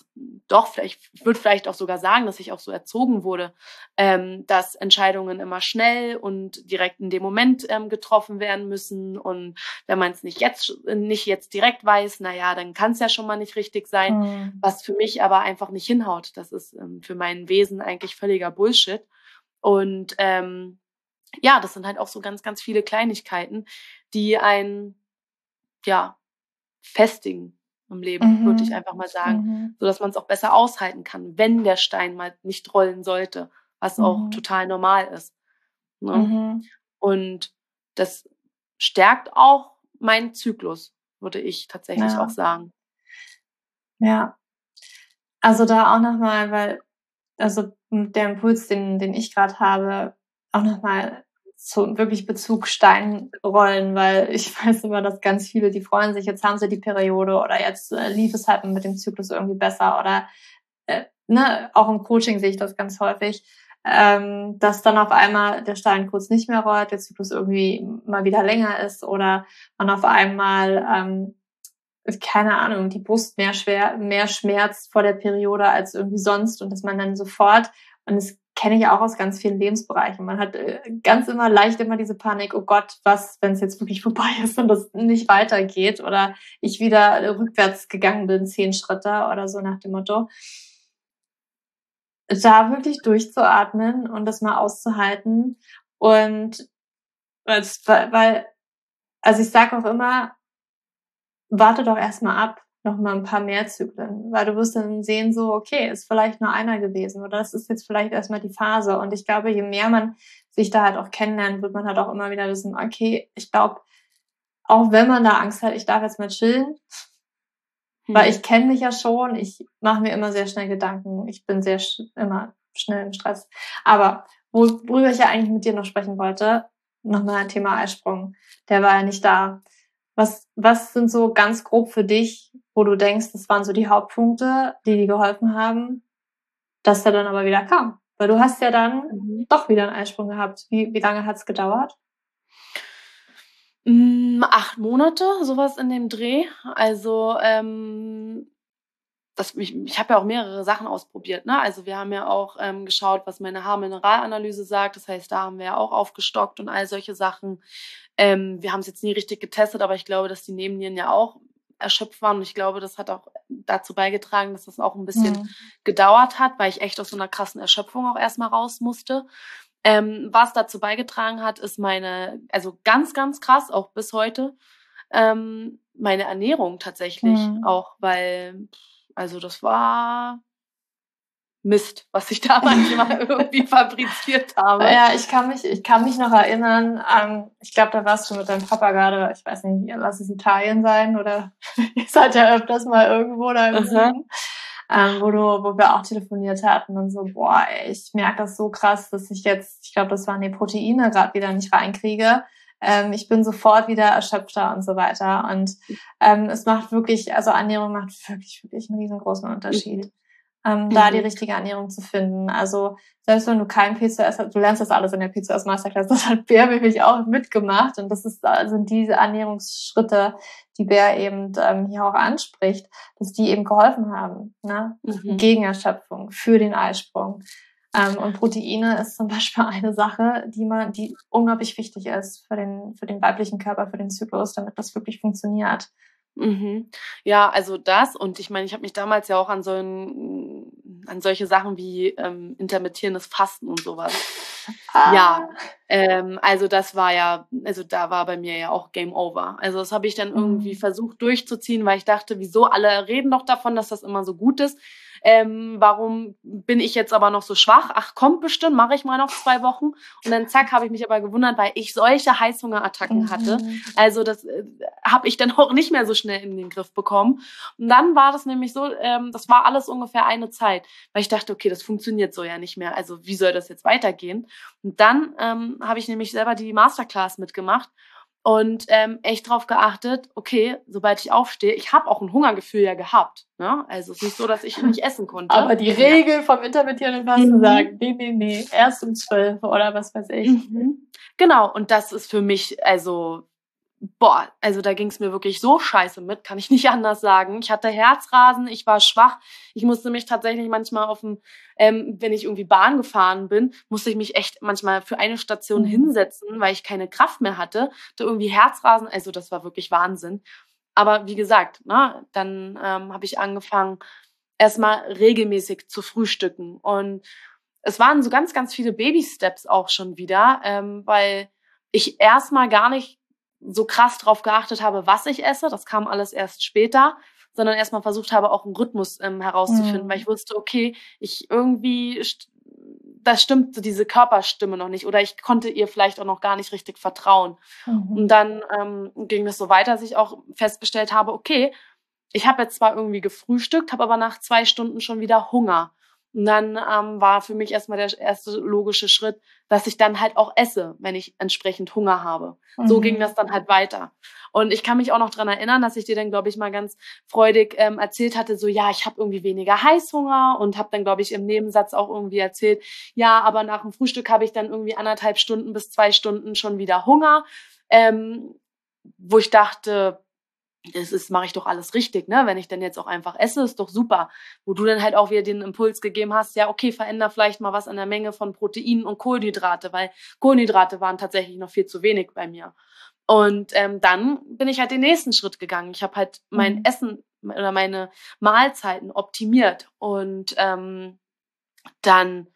doch, vielleicht, ich würde vielleicht auch sogar sagen, dass ich auch so erzogen wurde, ähm, dass Entscheidungen immer schnell und direkt in dem Moment ähm, getroffen werden müssen. Und wenn man es nicht jetzt, nicht jetzt direkt weiß, naja, dann kann es ja schon mal nicht richtig sein. Mhm. Was für mich aber einfach nicht hinhaut. Das ist ähm, für mein Wesen eigentlich völliger Bullshit. Und ähm, ja, das sind halt auch so ganz, ganz viele Kleinigkeiten, die einen, ja, festigen im Leben, mhm. würde ich einfach mal sagen, mhm. so dass man es auch besser aushalten kann, wenn der Stein mal nicht rollen sollte, was mhm. auch total normal ist. Ne? Mhm. Und das stärkt auch meinen Zyklus, würde ich tatsächlich ja. auch sagen. Ja. Also da auch nochmal, weil, also der Impuls, den, den ich gerade habe, auch nochmal zu wirklich Bezugstein rollen, weil ich weiß immer, dass ganz viele, die freuen sich, jetzt haben sie die Periode oder jetzt äh, lief es halt mit dem Zyklus irgendwie besser oder äh, ne, auch im Coaching sehe ich das ganz häufig, ähm, dass dann auf einmal der Stein kurz nicht mehr rollt, der Zyklus irgendwie mal wieder länger ist oder man auf einmal ähm, keine Ahnung, die Brust mehr schwer, mehr schmerzt vor der Periode als irgendwie sonst und dass man dann sofort und es kenne ich auch aus ganz vielen Lebensbereichen. Man hat äh, ganz immer leicht immer diese Panik, oh Gott, was, wenn es jetzt wirklich vorbei ist und das nicht weitergeht oder ich wieder rückwärts gegangen bin, zehn Schritte oder so nach dem Motto. Da wirklich durchzuatmen und das mal auszuhalten und weil, also ich sage auch immer, warte doch erstmal ab, noch mal ein paar mehr Zyklen, weil du wirst dann sehen, so, okay, ist vielleicht nur einer gewesen oder das ist jetzt vielleicht erstmal die Phase. Und ich glaube, je mehr man sich da halt auch kennenlernt, wird man halt auch immer wieder wissen, okay, ich glaube, auch wenn man da Angst hat, ich darf jetzt mal chillen, hm. weil ich kenne mich ja schon, ich mache mir immer sehr schnell Gedanken, ich bin sehr sch immer schnell im Stress. Aber worüber ich ja eigentlich mit dir noch sprechen wollte, nochmal ein Thema Eisprung, der war ja nicht da. Was, was sind so ganz grob für dich, wo du denkst, das waren so die Hauptpunkte, die dir geholfen haben, dass er dann aber wieder kam? Weil du hast ja dann mhm. doch wieder einen Eisprung gehabt. Wie, wie lange hat's gedauert? Mm, acht Monate, sowas in dem Dreh. Also ähm, das, ich, ich habe ja auch mehrere Sachen ausprobiert. Ne? Also wir haben ja auch ähm, geschaut, was meine Haarmineralanalyse sagt. Das heißt, da haben wir ja auch aufgestockt und all solche Sachen. Ähm, wir haben es jetzt nie richtig getestet, aber ich glaube, dass die Nebennieren ja auch erschöpft waren. Und ich glaube, das hat auch dazu beigetragen, dass das auch ein bisschen mhm. gedauert hat, weil ich echt aus so einer krassen Erschöpfung auch erstmal raus musste. Ähm, was dazu beigetragen hat, ist meine, also ganz, ganz krass, auch bis heute, ähm, meine Ernährung tatsächlich. Mhm. Auch weil also das war Mist, was ich da manchmal irgendwie fabriziert habe. Ja, ich kann mich, ich kann mich noch erinnern, ähm, ich glaube, da warst du mit deinem Papa gerade, ich weiß nicht, lass es Italien sein oder ihr seid ja öfters mal irgendwo da im Süden, ähm, wo du, wo wir auch telefoniert hatten und so, boah, ey, ich merke das so krass, dass ich jetzt, ich glaube, das waren die Proteine gerade wieder nicht reinkriege ähm, ich bin sofort wieder erschöpfter und so weiter. Und ähm, es macht wirklich, also Ernährung macht wirklich, wirklich einen riesengroßen Unterschied. Ähm, mhm. da die richtige Ernährung zu finden. Also selbst wenn du kein PCOS hast, du lernst das alles in der PCOS Masterclass, das hat Bär wirklich auch mitgemacht und das ist also diese Ernährungsschritte, die Bär eben ähm, hier auch anspricht, dass die eben geholfen haben, ne? Mhm. gegen Erschöpfung, für den Eisprung. Ähm, und Proteine ist zum Beispiel eine Sache, die man, die unglaublich wichtig ist für den, für den weiblichen Körper, für den Zyklus, damit das wirklich funktioniert. Mhm. Ja, also das und ich meine, ich habe mich damals ja auch an so ein, an solche Sachen wie ähm, intermittierendes Fasten und sowas. Ah. Ja, ähm, also das war ja, also da war bei mir ja auch Game Over. Also das habe ich dann irgendwie mhm. versucht durchzuziehen, weil ich dachte, wieso alle reden doch davon, dass das immer so gut ist. Ähm, warum bin ich jetzt aber noch so schwach? Ach, kommt bestimmt, mache ich mal noch zwei Wochen. Und dann zack, habe ich mich aber gewundert, weil ich solche Heißhungerattacken mhm. hatte. Also das äh, habe ich dann auch nicht mehr so schnell in den Griff bekommen. Und dann war das nämlich so, ähm, das war alles ungefähr eine Zeit, weil ich dachte, okay, das funktioniert so ja nicht mehr. Also wie soll das jetzt weitergehen? Und dann ähm, habe ich nämlich selber die Masterclass mitgemacht und ähm, echt drauf geachtet, okay, sobald ich aufstehe, ich habe auch ein Hungergefühl ja gehabt. Ne? Also es ist nicht so, dass ich nicht essen konnte. Aber die Regel vom intermittierenden Fasten mhm. sagen, nee, nee, nee, erst um zwölf oder was weiß ich. Mhm. Genau, und das ist für mich, also boah, also da ging es mir wirklich so scheiße mit, kann ich nicht anders sagen. Ich hatte Herzrasen, ich war schwach. Ich musste mich tatsächlich manchmal auf dem, ähm, wenn ich irgendwie Bahn gefahren bin, musste ich mich echt manchmal für eine Station mhm. hinsetzen, weil ich keine Kraft mehr hatte. Da irgendwie Herzrasen, also das war wirklich Wahnsinn. Aber wie gesagt, ne, dann ähm, habe ich angefangen, erstmal regelmäßig zu frühstücken. Und es waren so ganz, ganz viele Baby-Steps auch schon wieder, ähm, weil ich erstmal gar nicht so krass drauf geachtet habe, was ich esse. Das kam alles erst später, sondern erstmal versucht habe, auch einen Rhythmus ähm, herauszufinden, mhm. weil ich wusste, okay, ich irgendwie, das stimmt, diese Körperstimme noch nicht oder ich konnte ihr vielleicht auch noch gar nicht richtig vertrauen. Mhm. Und dann ähm, ging es so weiter, dass ich auch festgestellt habe, okay, ich habe jetzt zwar irgendwie gefrühstückt, habe aber nach zwei Stunden schon wieder Hunger. Und dann ähm, war für mich erstmal der erste logische Schritt, dass ich dann halt auch esse, wenn ich entsprechend Hunger habe. Mhm. So ging mhm. das dann halt weiter. Und ich kann mich auch noch dran erinnern, dass ich dir dann, glaube ich, mal ganz freudig ähm, erzählt hatte, so ja, ich habe irgendwie weniger Heißhunger und habe dann, glaube ich, im Nebensatz auch irgendwie erzählt, ja, aber nach dem Frühstück habe ich dann irgendwie anderthalb Stunden bis zwei Stunden schon wieder Hunger. Ähm, wo ich dachte, das ist, mache ich doch alles richtig, ne? Wenn ich dann jetzt auch einfach esse, ist doch super. Wo du dann halt auch wieder den Impuls gegeben hast, ja, okay, veränder vielleicht mal was an der Menge von Proteinen und Kohlenhydrate, weil Kohlenhydrate waren tatsächlich noch viel zu wenig bei mir. Und ähm, dann bin ich halt den nächsten Schritt gegangen. Ich habe halt mein mhm. Essen oder meine Mahlzeiten optimiert und ähm, dann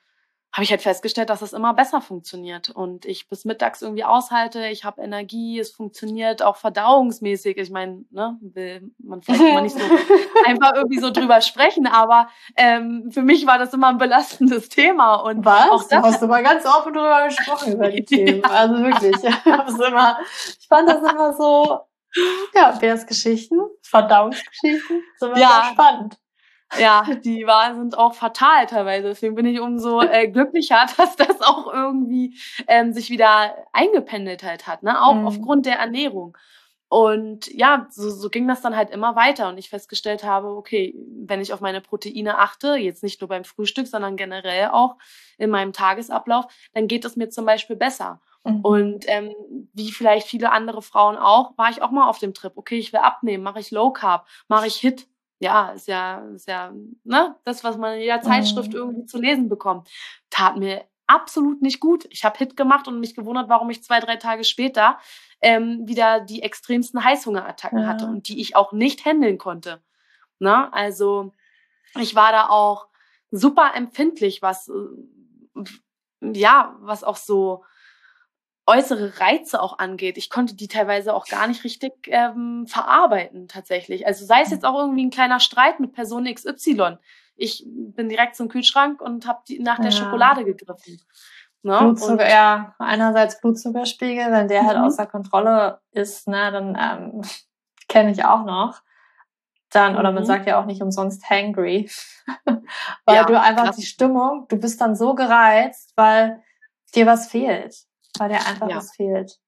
habe ich halt festgestellt, dass das immer besser funktioniert und ich bis mittags irgendwie aushalte, ich habe Energie, es funktioniert auch verdauungsmäßig. Ich meine, ne, will man vielleicht mal nicht so einfach irgendwie so drüber sprechen, aber ähm, für mich war das immer ein belastendes Thema und was? Auch das du hast immer ganz offen drüber gesprochen über die Themen. Also wirklich, ich, immer, ich fand das immer so, ja, Bärsgeschichten, Verdauungsgeschichten, so ja. spannend. Ja, die war, sind auch fatal teilweise. Deswegen bin ich umso äh, glücklicher, dass das auch irgendwie ähm, sich wieder eingependelt halt hat, ne? Auch mhm. aufgrund der Ernährung. Und ja, so, so ging das dann halt immer weiter und ich festgestellt habe, okay, wenn ich auf meine Proteine achte, jetzt nicht nur beim Frühstück, sondern generell auch in meinem Tagesablauf, dann geht es mir zum Beispiel besser. Mhm. Und ähm, wie vielleicht viele andere Frauen auch, war ich auch mal auf dem Trip. Okay, ich will abnehmen, mache ich Low Carb, mache ich Hit, ja, ist ja, ist ja, ne, das, was man in jeder Zeitschrift mhm. irgendwie zu lesen bekommt, tat mir absolut nicht gut. Ich habe Hit gemacht und mich gewundert, warum ich zwei, drei Tage später ähm, wieder die extremsten Heißhungerattacken ja. hatte und die ich auch nicht handeln konnte. Ne? Also ich war da auch super empfindlich, was äh, ja, was auch so äußere Reize auch angeht. Ich konnte die teilweise auch gar nicht richtig ähm, verarbeiten tatsächlich. Also sei es jetzt auch irgendwie ein kleiner Streit mit Person XY. Ich bin direkt zum Kühlschrank und habe nach der ja. Schokolade gegriffen. Ne? Blutzucker, und, ja, einerseits Blutzuckerspiegel, wenn der halt mhm. außer Kontrolle ist, ne, dann ähm, kenne ich auch noch. Dann, oder man mhm. sagt ja auch nicht umsonst hangry, weil ja, du einfach krass. die Stimmung, du bist dann so gereizt, weil dir was fehlt weil dir einfach ja. was fehlt.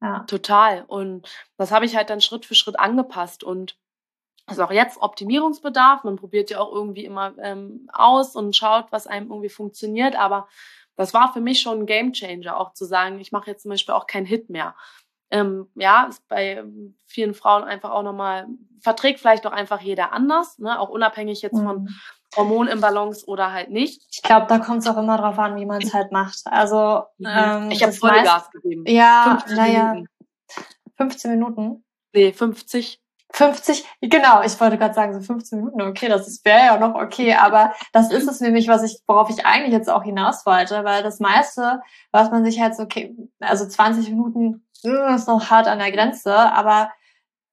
Ja. Total. Und das habe ich halt dann Schritt für Schritt angepasst und ist auch jetzt Optimierungsbedarf. Man probiert ja auch irgendwie immer ähm, aus und schaut, was einem irgendwie funktioniert. Aber das war für mich schon ein Gamechanger, auch zu sagen, ich mache jetzt zum Beispiel auch keinen Hit mehr. Ähm, ja, ist bei vielen Frauen einfach auch nochmal, verträgt vielleicht auch einfach jeder anders, ne? auch unabhängig jetzt mhm. von Hormonimbalance oder halt nicht. Ich glaube, da kommt es auch immer drauf an, wie man es halt macht. Also mhm. ähm, ich habe voll Gas gegeben. Ja, naja. 15 Minuten. Nee, 50. 50, genau, ich wollte gerade sagen, so 15 Minuten, okay, das wäre ja noch okay, aber das ist es nämlich, was ich, worauf ich eigentlich jetzt auch hinaus wollte, weil das meiste, was man sich halt so, okay, also 20 Minuten hm, ist noch hart an der Grenze, aber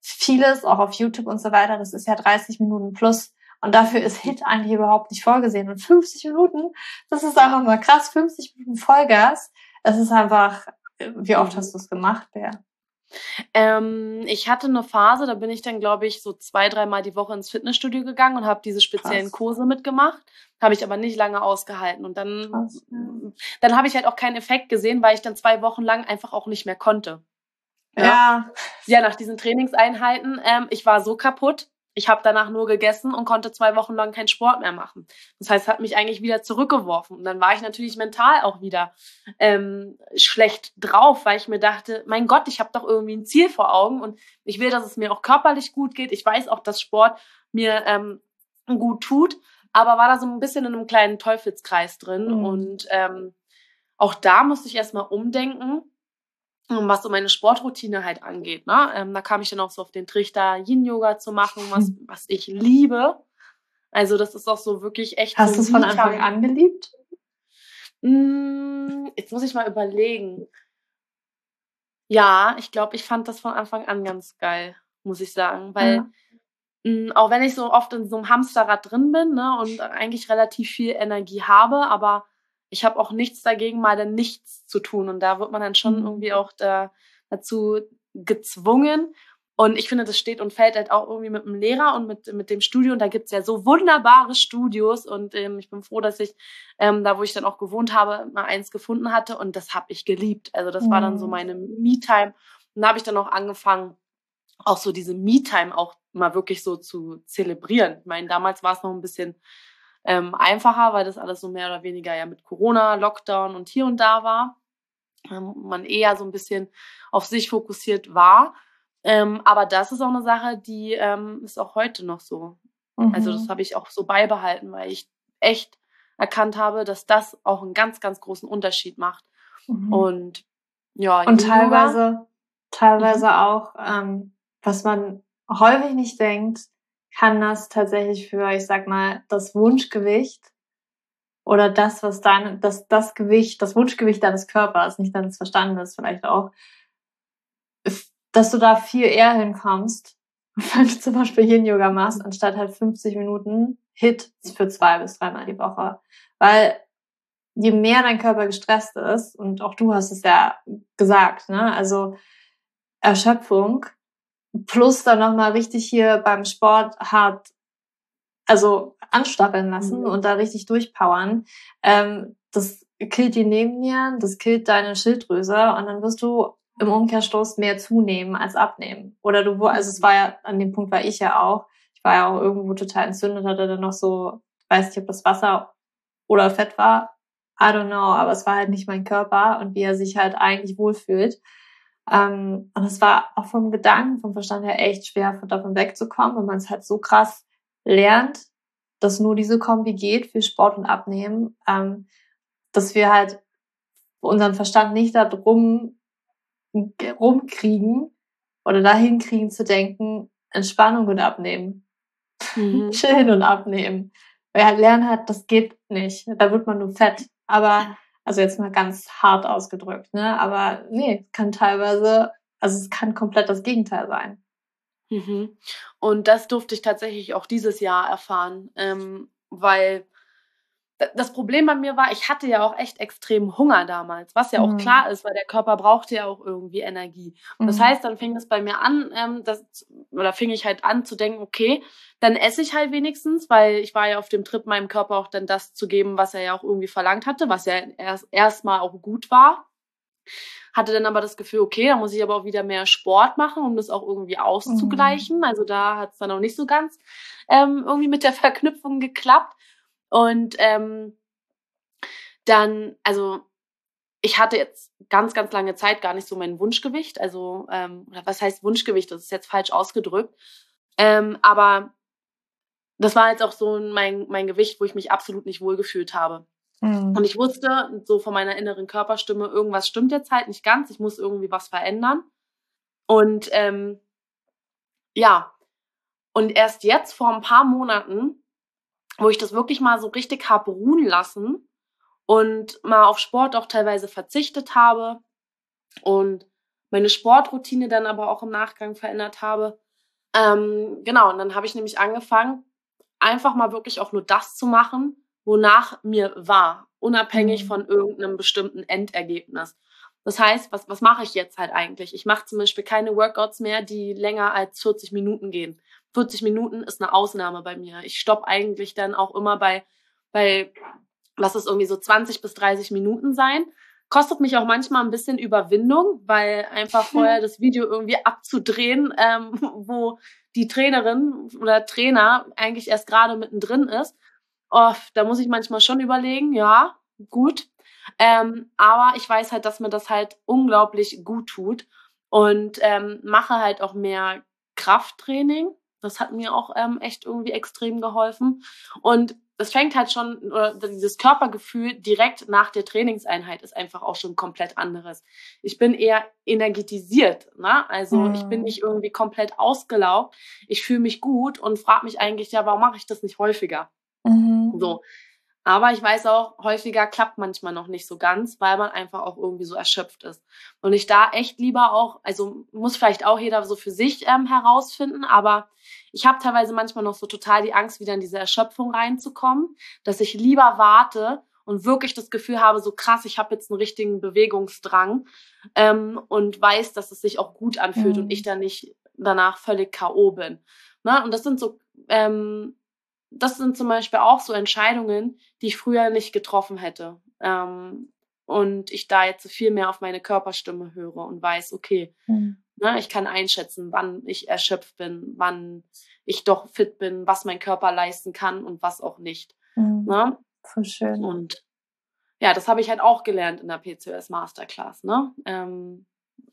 vieles, auch auf YouTube und so weiter, das ist ja 30 Minuten plus. Und dafür ist Hit eigentlich überhaupt nicht vorgesehen. Und 50 Minuten, das ist einfach mal krass, 50 Minuten Vollgas. Es ist einfach, wie oft hast du es gemacht, Bär? Ähm, ich hatte eine Phase, da bin ich dann, glaube ich, so zwei, dreimal die Woche ins Fitnessstudio gegangen und habe diese speziellen Krass. Kurse mitgemacht. Habe ich aber nicht lange ausgehalten. Und dann, Krass, ja. dann habe ich halt auch keinen Effekt gesehen, weil ich dann zwei Wochen lang einfach auch nicht mehr konnte. Ja. Ja, ja nach diesen Trainingseinheiten, ähm, ich war so kaputt. Ich habe danach nur gegessen und konnte zwei Wochen lang keinen Sport mehr machen. Das heißt, hat mich eigentlich wieder zurückgeworfen. Und dann war ich natürlich mental auch wieder ähm, schlecht drauf, weil ich mir dachte, mein Gott, ich habe doch irgendwie ein Ziel vor Augen und ich will, dass es mir auch körperlich gut geht. Ich weiß auch, dass Sport mir ähm, gut tut, aber war da so ein bisschen in einem kleinen Teufelskreis drin. Mhm. Und ähm, auch da musste ich erstmal umdenken was so meine Sportroutine halt angeht. Ne? Ähm, da kam ich dann auch so auf den Trichter, Yin-Yoga zu machen, was, hm. was ich liebe. Also das ist auch so wirklich echt. Hast so du es von Anfang an geliebt? Hm, jetzt muss ich mal überlegen. Ja, ich glaube, ich fand das von Anfang an ganz geil, muss ich sagen. Weil ja. mh, auch wenn ich so oft in so einem Hamsterrad drin bin ne, und eigentlich relativ viel Energie habe, aber ich habe auch nichts dagegen, mal dann nichts zu tun. Und da wird man dann schon mhm. irgendwie auch da, dazu gezwungen. Und ich finde, das steht und fällt halt auch irgendwie mit dem Lehrer und mit, mit dem Studio. Und da gibt's ja so wunderbare Studios. Und ähm, ich bin froh, dass ich ähm, da, wo ich dann auch gewohnt habe, mal eins gefunden hatte. Und das habe ich geliebt. Also das mhm. war dann so mhm. meine Me-Time. Und da habe ich dann auch angefangen, auch so diese Me-Time auch mal wirklich so zu zelebrieren. Ich meine, damals war es noch ein bisschen ähm, einfacher, weil das alles so mehr oder weniger ja mit Corona, Lockdown und hier und da war. Ähm, man eher so ein bisschen auf sich fokussiert war. Ähm, aber das ist auch eine Sache, die ähm, ist auch heute noch so. Mhm. Also das mhm. habe ich auch so beibehalten, weil ich echt erkannt habe, dass das auch einen ganz, ganz großen Unterschied macht. Mhm. Und ja, und teilweise, teilweise mhm. auch, ähm, was man häufig nicht denkt, kann das tatsächlich für, ich sag mal, das Wunschgewicht oder das, was dein, das, das Gewicht, das Wunschgewicht deines Körpers, nicht deines Verstandes vielleicht auch, dass du da viel eher hinkommst, wenn du zum Beispiel Yin-Yoga machst, anstatt halt 50 Minuten Hit für zwei bis dreimal die Woche. Weil je mehr dein Körper gestresst ist, und auch du hast es ja gesagt, ne, also Erschöpfung plus dann nochmal richtig hier beim Sport hart, also anstacheln lassen mhm. und da richtig durchpowern. Ähm, das killt die Nebennieren, das killt deine Schilddrüse und dann wirst du im Umkehrstoß mehr zunehmen als abnehmen. Oder du, also es war ja, an dem Punkt war ich ja auch, ich war ja auch irgendwo total entzündet, hatte dann noch so, weiß nicht, ob das Wasser oder Fett war, I don't know, aber es war halt nicht mein Körper und wie er sich halt eigentlich wohlfühlt. Ähm, und es war auch vom Gedanken, vom Verstand her echt schwer, davon wegzukommen, wenn man es halt so krass lernt, dass nur diese Kombi geht für Sport und Abnehmen, ähm, dass wir halt unseren Verstand nicht darum rumkriegen oder dahin kriegen zu denken, Entspannung und Abnehmen. Mhm. Chillen und Abnehmen. Weil halt lernen hat, das geht nicht. Da wird man nur fett. Aber also jetzt mal ganz hart ausgedrückt, ne? Aber nee, kann teilweise, also es kann komplett das Gegenteil sein. Mhm. Und das durfte ich tatsächlich auch dieses Jahr erfahren, ähm, weil das Problem bei mir war, ich hatte ja auch echt extrem Hunger damals, was ja auch mhm. klar ist, weil der Körper brauchte ja auch irgendwie Energie. Mhm. Das heißt, dann fing es bei mir an, ähm, das, oder fing ich halt an zu denken, okay, dann esse ich halt wenigstens, weil ich war ja auf dem Trip, meinem Körper auch dann das zu geben, was er ja auch irgendwie verlangt hatte, was ja erst erstmal auch gut war. Hatte dann aber das Gefühl, okay, da muss ich aber auch wieder mehr Sport machen, um das auch irgendwie auszugleichen. Mhm. Also da hat es dann auch nicht so ganz ähm, irgendwie mit der Verknüpfung geklappt. Und ähm, dann, also ich hatte jetzt ganz, ganz lange Zeit gar nicht so mein Wunschgewicht. Also, ähm, was heißt Wunschgewicht? Das ist jetzt falsch ausgedrückt. Ähm, aber das war jetzt auch so mein, mein Gewicht, wo ich mich absolut nicht wohlgefühlt habe. Mhm. Und ich wusste so von meiner inneren Körperstimme, irgendwas stimmt jetzt halt nicht ganz. Ich muss irgendwie was verändern. Und ähm, ja, Und erst jetzt vor ein paar Monaten, wo ich das wirklich mal so richtig habe ruhen lassen und mal auf Sport auch teilweise verzichtet habe und meine Sportroutine dann aber auch im Nachgang verändert habe. Ähm, genau, und dann habe ich nämlich angefangen, einfach mal wirklich auch nur das zu machen, wonach mir war, unabhängig mhm. von irgendeinem bestimmten Endergebnis. Das heißt, was, was mache ich jetzt halt eigentlich? Ich mache zum Beispiel keine Workouts mehr, die länger als 40 Minuten gehen. 40 Minuten ist eine Ausnahme bei mir. Ich stoppe eigentlich dann auch immer bei, bei, lass es irgendwie so 20 bis 30 Minuten sein. Kostet mich auch manchmal ein bisschen Überwindung, weil einfach vorher das Video irgendwie abzudrehen, ähm, wo die Trainerin oder Trainer eigentlich erst gerade mittendrin ist. Oh, da muss ich manchmal schon überlegen, ja, gut, ähm, aber ich weiß halt, dass mir das halt unglaublich gut tut und ähm, mache halt auch mehr Krafttraining. Das hat mir auch ähm, echt irgendwie extrem geholfen. Und das fängt halt schon, oder dieses Körpergefühl direkt nach der Trainingseinheit ist einfach auch schon komplett anderes. Ich bin eher energetisiert, ne? Also mhm. ich bin mhm. nicht irgendwie komplett ausgelaugt. Ich fühle mich gut und frage mich eigentlich, ja, warum mache ich das nicht häufiger? Mhm. So. Aber ich weiß auch, häufiger klappt manchmal noch nicht so ganz, weil man einfach auch irgendwie so erschöpft ist. Und ich da echt lieber auch, also muss vielleicht auch jeder so für sich ähm, herausfinden, aber ich habe teilweise manchmal noch so total die Angst, wieder in diese Erschöpfung reinzukommen, dass ich lieber warte und wirklich das Gefühl habe, so krass, ich habe jetzt einen richtigen Bewegungsdrang ähm, und weiß, dass es sich auch gut anfühlt mhm. und ich dann nicht danach völlig K.O. bin. Ne? Und das sind so ähm, das sind zum Beispiel auch so Entscheidungen, die ich früher nicht getroffen hätte. Ähm, und ich da jetzt viel mehr auf meine Körperstimme höre und weiß, okay, mhm. ne, ich kann einschätzen, wann ich erschöpft bin, wann ich doch fit bin, was mein Körper leisten kann und was auch nicht. Mhm. Ne? Voll schön. Und ja, das habe ich halt auch gelernt in der PCOS Masterclass. Ne? Ähm,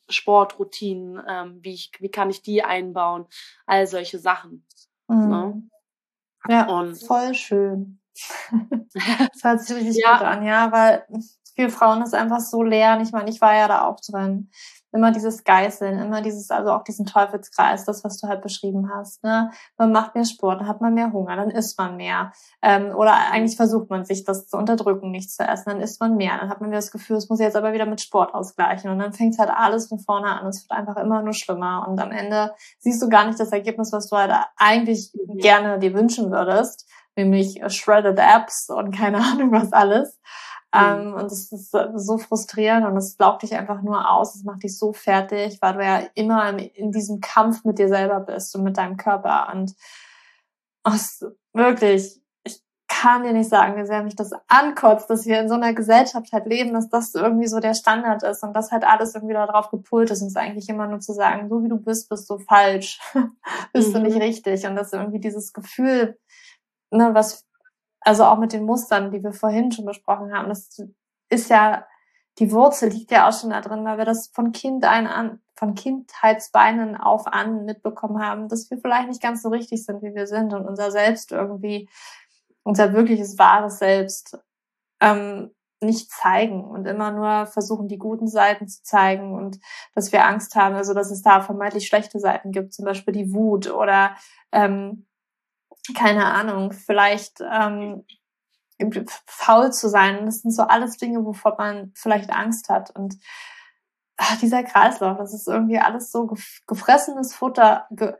Sportroutinen, ähm, wie, ich, wie kann ich die einbauen, all solche Sachen. Mhm. Ne? Ja, und voll schön. das hört sich richtig ja. gut an, ja, weil für Frauen ist einfach so leer. Und ich meine, ich war ja da auch drin immer dieses Geißeln, immer dieses, also auch diesen Teufelskreis, das, was du halt beschrieben hast. Ne? Man macht mehr Sport, dann hat man mehr Hunger, dann isst man mehr. Ähm, oder eigentlich versucht man sich das zu unterdrücken, nichts zu essen, dann isst man mehr. Dann hat man wieder das Gefühl, es muss jetzt aber wieder mit Sport ausgleichen. Und dann fängt halt alles von vorne an. Es wird einfach immer nur schlimmer. Und am Ende siehst du gar nicht das Ergebnis, was du halt eigentlich gerne dir wünschen würdest, nämlich shredded Apps und keine Ahnung was alles. Mhm. Und es ist so frustrierend und es laugt dich einfach nur aus, es macht dich so fertig, weil du ja immer in, diesem Kampf mit dir selber bist und mit deinem Körper. Und es, wirklich, ich kann dir nicht sagen, wie sehr mich das ankotzt, dass wir in so einer Gesellschaft halt leben, dass das irgendwie so der Standard ist und dass halt alles irgendwie darauf gepult ist und es eigentlich immer nur zu sagen, so wie du bist, bist du falsch, bist mhm. du nicht mhm. richtig. Und dass irgendwie dieses Gefühl, ne, was also auch mit den Mustern, die wir vorhin schon besprochen haben, das ist ja, die Wurzel liegt ja auch schon da drin, weil wir das von Kind ein an, von Kindheitsbeinen auf an mitbekommen haben, dass wir vielleicht nicht ganz so richtig sind, wie wir sind und unser Selbst irgendwie, unser wirkliches wahres Selbst ähm, nicht zeigen und immer nur versuchen, die guten Seiten zu zeigen und dass wir Angst haben, also dass es da vermeintlich schlechte Seiten gibt, zum Beispiel die Wut oder ähm, keine Ahnung, vielleicht ähm, faul zu sein. Das sind so alles Dinge, wovor man vielleicht Angst hat. Und ach, dieser Kreislauf, das ist irgendwie alles so gefressenes Futter, ge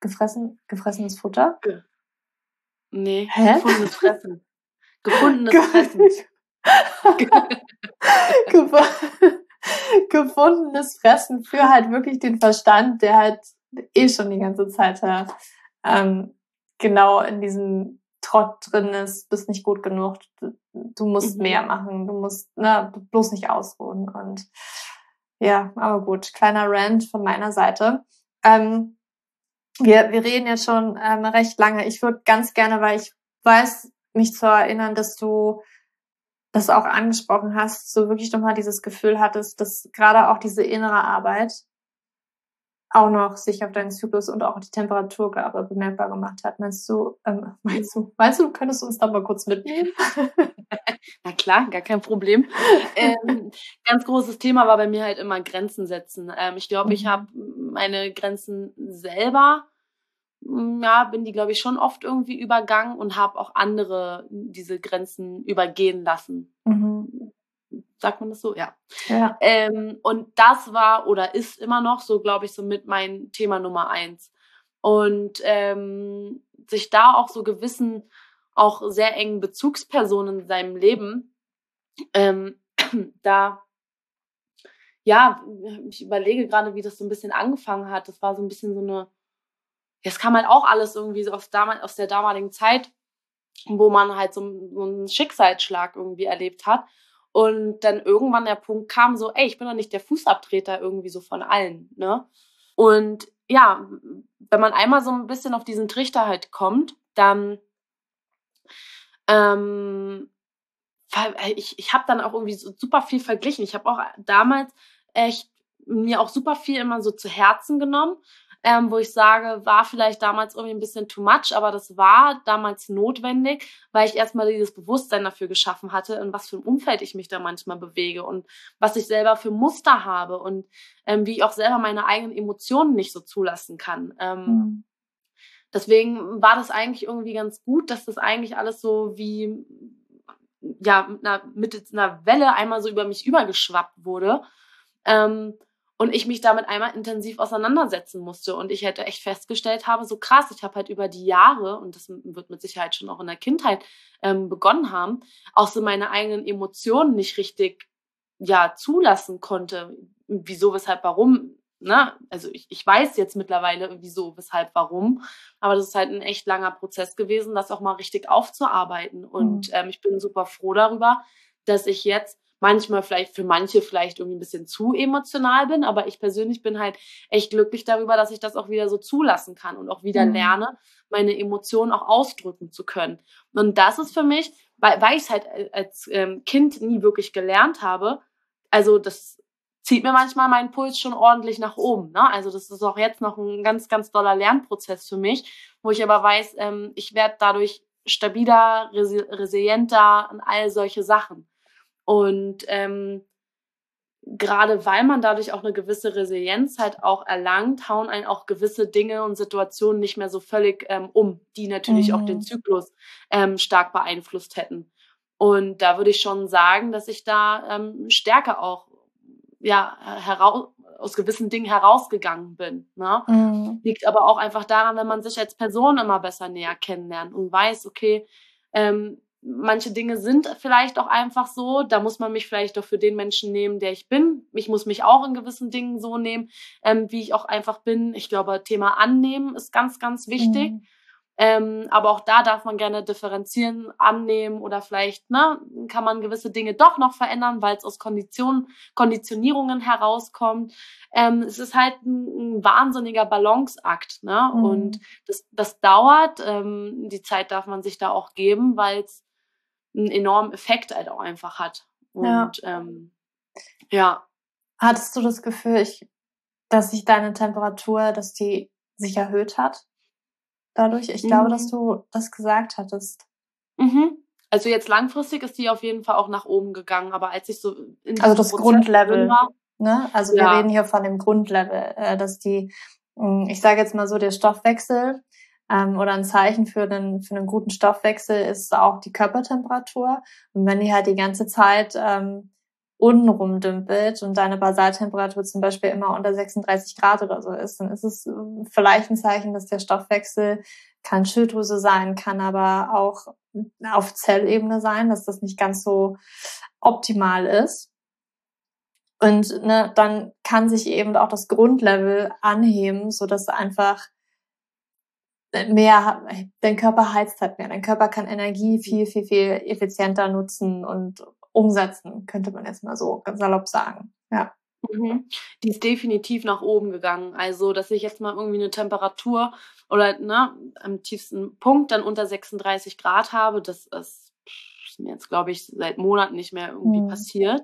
gefressen, gefressenes Futter? Ge nee, Hä? gefundenes Fressen. Gefundenes Fressen. gefundenes Fressen für halt wirklich den Verstand, der halt eh schon die ganze Zeit ähm, genau in diesem Trott drin ist, bist nicht gut genug, du musst mhm. mehr machen, du musst ne, bloß nicht ausruhen. Und ja, aber gut, kleiner Rant von meiner Seite. Ähm, wir, wir reden jetzt schon ähm, recht lange. Ich würde ganz gerne, weil ich weiß, mich zu erinnern, dass du das auch angesprochen hast, so wirklich nochmal dieses Gefühl hattest, dass gerade auch diese innere Arbeit auch noch sich auf deinen Zyklus und auch die Temperaturgabe bemerkbar gemacht hat. Meinst du, ähm, meinst du, meinst du, könntest du uns da mal kurz mitnehmen? Na klar, gar kein Problem. ähm, ganz großes Thema war bei mir halt immer Grenzen setzen. Ähm, ich glaube, ich mhm. habe meine Grenzen selber hm, ja, bin die, glaube ich, schon oft irgendwie übergangen und habe auch andere diese Grenzen übergehen lassen. Mhm. Sagt man das so? Ja. ja. Ähm, und das war oder ist immer noch so, glaube ich, so mit mein Thema Nummer eins. Und ähm, sich da auch so gewissen, auch sehr engen Bezugspersonen in seinem Leben, ähm, da ja, ich überlege gerade, wie das so ein bisschen angefangen hat. Das war so ein bisschen so eine, es kam halt auch alles irgendwie so aus, damal, aus der damaligen Zeit, wo man halt so, so einen Schicksalsschlag irgendwie erlebt hat. Und dann irgendwann der Punkt kam so, ey, ich bin doch nicht der Fußabtreter irgendwie so von allen, ne? Und ja, wenn man einmal so ein bisschen auf diesen Trichter halt kommt, dann ähm, ich, ich habe dann auch irgendwie so super viel verglichen. Ich habe auch damals echt mir auch super viel immer so zu Herzen genommen, ähm, wo ich sage, war vielleicht damals irgendwie ein bisschen too much, aber das war damals notwendig, weil ich erstmal dieses Bewusstsein dafür geschaffen hatte, in was für ein Umfeld ich mich da manchmal bewege und was ich selber für Muster habe und ähm, wie ich auch selber meine eigenen Emotionen nicht so zulassen kann. Ähm, mhm. Deswegen war das eigentlich irgendwie ganz gut, dass das eigentlich alles so wie ja mit einer, mit einer Welle einmal so über mich übergeschwappt wurde. Ähm, und ich mich damit einmal intensiv auseinandersetzen musste und ich hätte echt festgestellt habe, so krass, ich habe halt über die Jahre, und das wird mit Sicherheit schon auch in der Kindheit ähm, begonnen haben, auch so meine eigenen Emotionen nicht richtig ja zulassen konnte. Wieso, weshalb, warum? Ne? Also ich, ich weiß jetzt mittlerweile, wieso, weshalb, warum. Aber das ist halt ein echt langer Prozess gewesen, das auch mal richtig aufzuarbeiten. Und mhm. ähm, ich bin super froh darüber, dass ich jetzt manchmal vielleicht für manche vielleicht irgendwie ein bisschen zu emotional bin, aber ich persönlich bin halt echt glücklich darüber, dass ich das auch wieder so zulassen kann und auch wieder mhm. lerne, meine Emotionen auch ausdrücken zu können. Und das ist für mich, weil, weil ich es halt als ähm, Kind nie wirklich gelernt habe, also das zieht mir manchmal meinen Puls schon ordentlich nach oben. Ne? Also das ist auch jetzt noch ein ganz, ganz doller Lernprozess für mich, wo ich aber weiß, ähm, ich werde dadurch stabiler, resilienter und all solche Sachen. Und ähm, gerade weil man dadurch auch eine gewisse Resilienz halt auch erlangt, hauen einen auch gewisse Dinge und Situationen nicht mehr so völlig ähm, um, die natürlich mhm. auch den mhm. Zyklus ähm, stark beeinflusst hätten. Und da würde ich schon sagen, dass ich da ähm, stärker auch ja heraus aus gewissen Dingen herausgegangen bin. Ne? Mhm. Liegt aber auch einfach daran, wenn man sich als Person immer besser näher kennenlernt und weiß, okay, ähm, manche Dinge sind vielleicht auch einfach so. Da muss man mich vielleicht doch für den Menschen nehmen, der ich bin. Ich muss mich auch in gewissen Dingen so nehmen, ähm, wie ich auch einfach bin. Ich glaube, Thema Annehmen ist ganz, ganz wichtig. Mhm. Ähm, aber auch da darf man gerne differenzieren, annehmen oder vielleicht ne, kann man gewisse Dinge doch noch verändern, weil es aus Konditionen, Konditionierungen herauskommt. Ähm, es ist halt ein, ein wahnsinniger Balanceakt. Ne? Mhm. Und das, das dauert. Ähm, die Zeit darf man sich da auch geben, weil es einen enormen Effekt halt auch einfach hat. Und ja. Ähm, ja. Hattest du das Gefühl, ich, dass sich deine Temperatur, dass die sich erhöht hat? Dadurch? Ich mhm. glaube, dass mhm. du das gesagt hattest. Mhm. Also jetzt langfristig ist die auf jeden Fall auch nach oben gegangen, aber als ich so in Also das Prozess Grundlevel. War, ne? Also ja. wir reden hier von dem Grundlevel, äh, dass die, hm, ich sage jetzt mal so, der Stoffwechsel ähm, oder ein Zeichen für einen, für einen guten Stoffwechsel ist auch die Körpertemperatur. Und wenn die halt die ganze Zeit ähm, unten rumdümpelt und deine Basaltemperatur zum Beispiel immer unter 36 Grad oder so ist, dann ist es äh, vielleicht ein Zeichen, dass der Stoffwechsel kann Schilddrüse sein, kann aber auch auf Zellebene sein, dass das nicht ganz so optimal ist. Und ne, dann kann sich eben auch das Grundlevel anheben, so dass einfach mehr, dein Körper heizt halt mehr. Dein Körper kann Energie viel, viel, viel effizienter nutzen und umsetzen, könnte man jetzt mal so ganz salopp sagen. Ja. Mhm. Die ist definitiv nach oben gegangen. Also, dass ich jetzt mal irgendwie eine Temperatur oder ne, am tiefsten Punkt dann unter 36 Grad habe, das ist, ist mir jetzt, glaube ich, seit Monaten nicht mehr irgendwie mhm. passiert.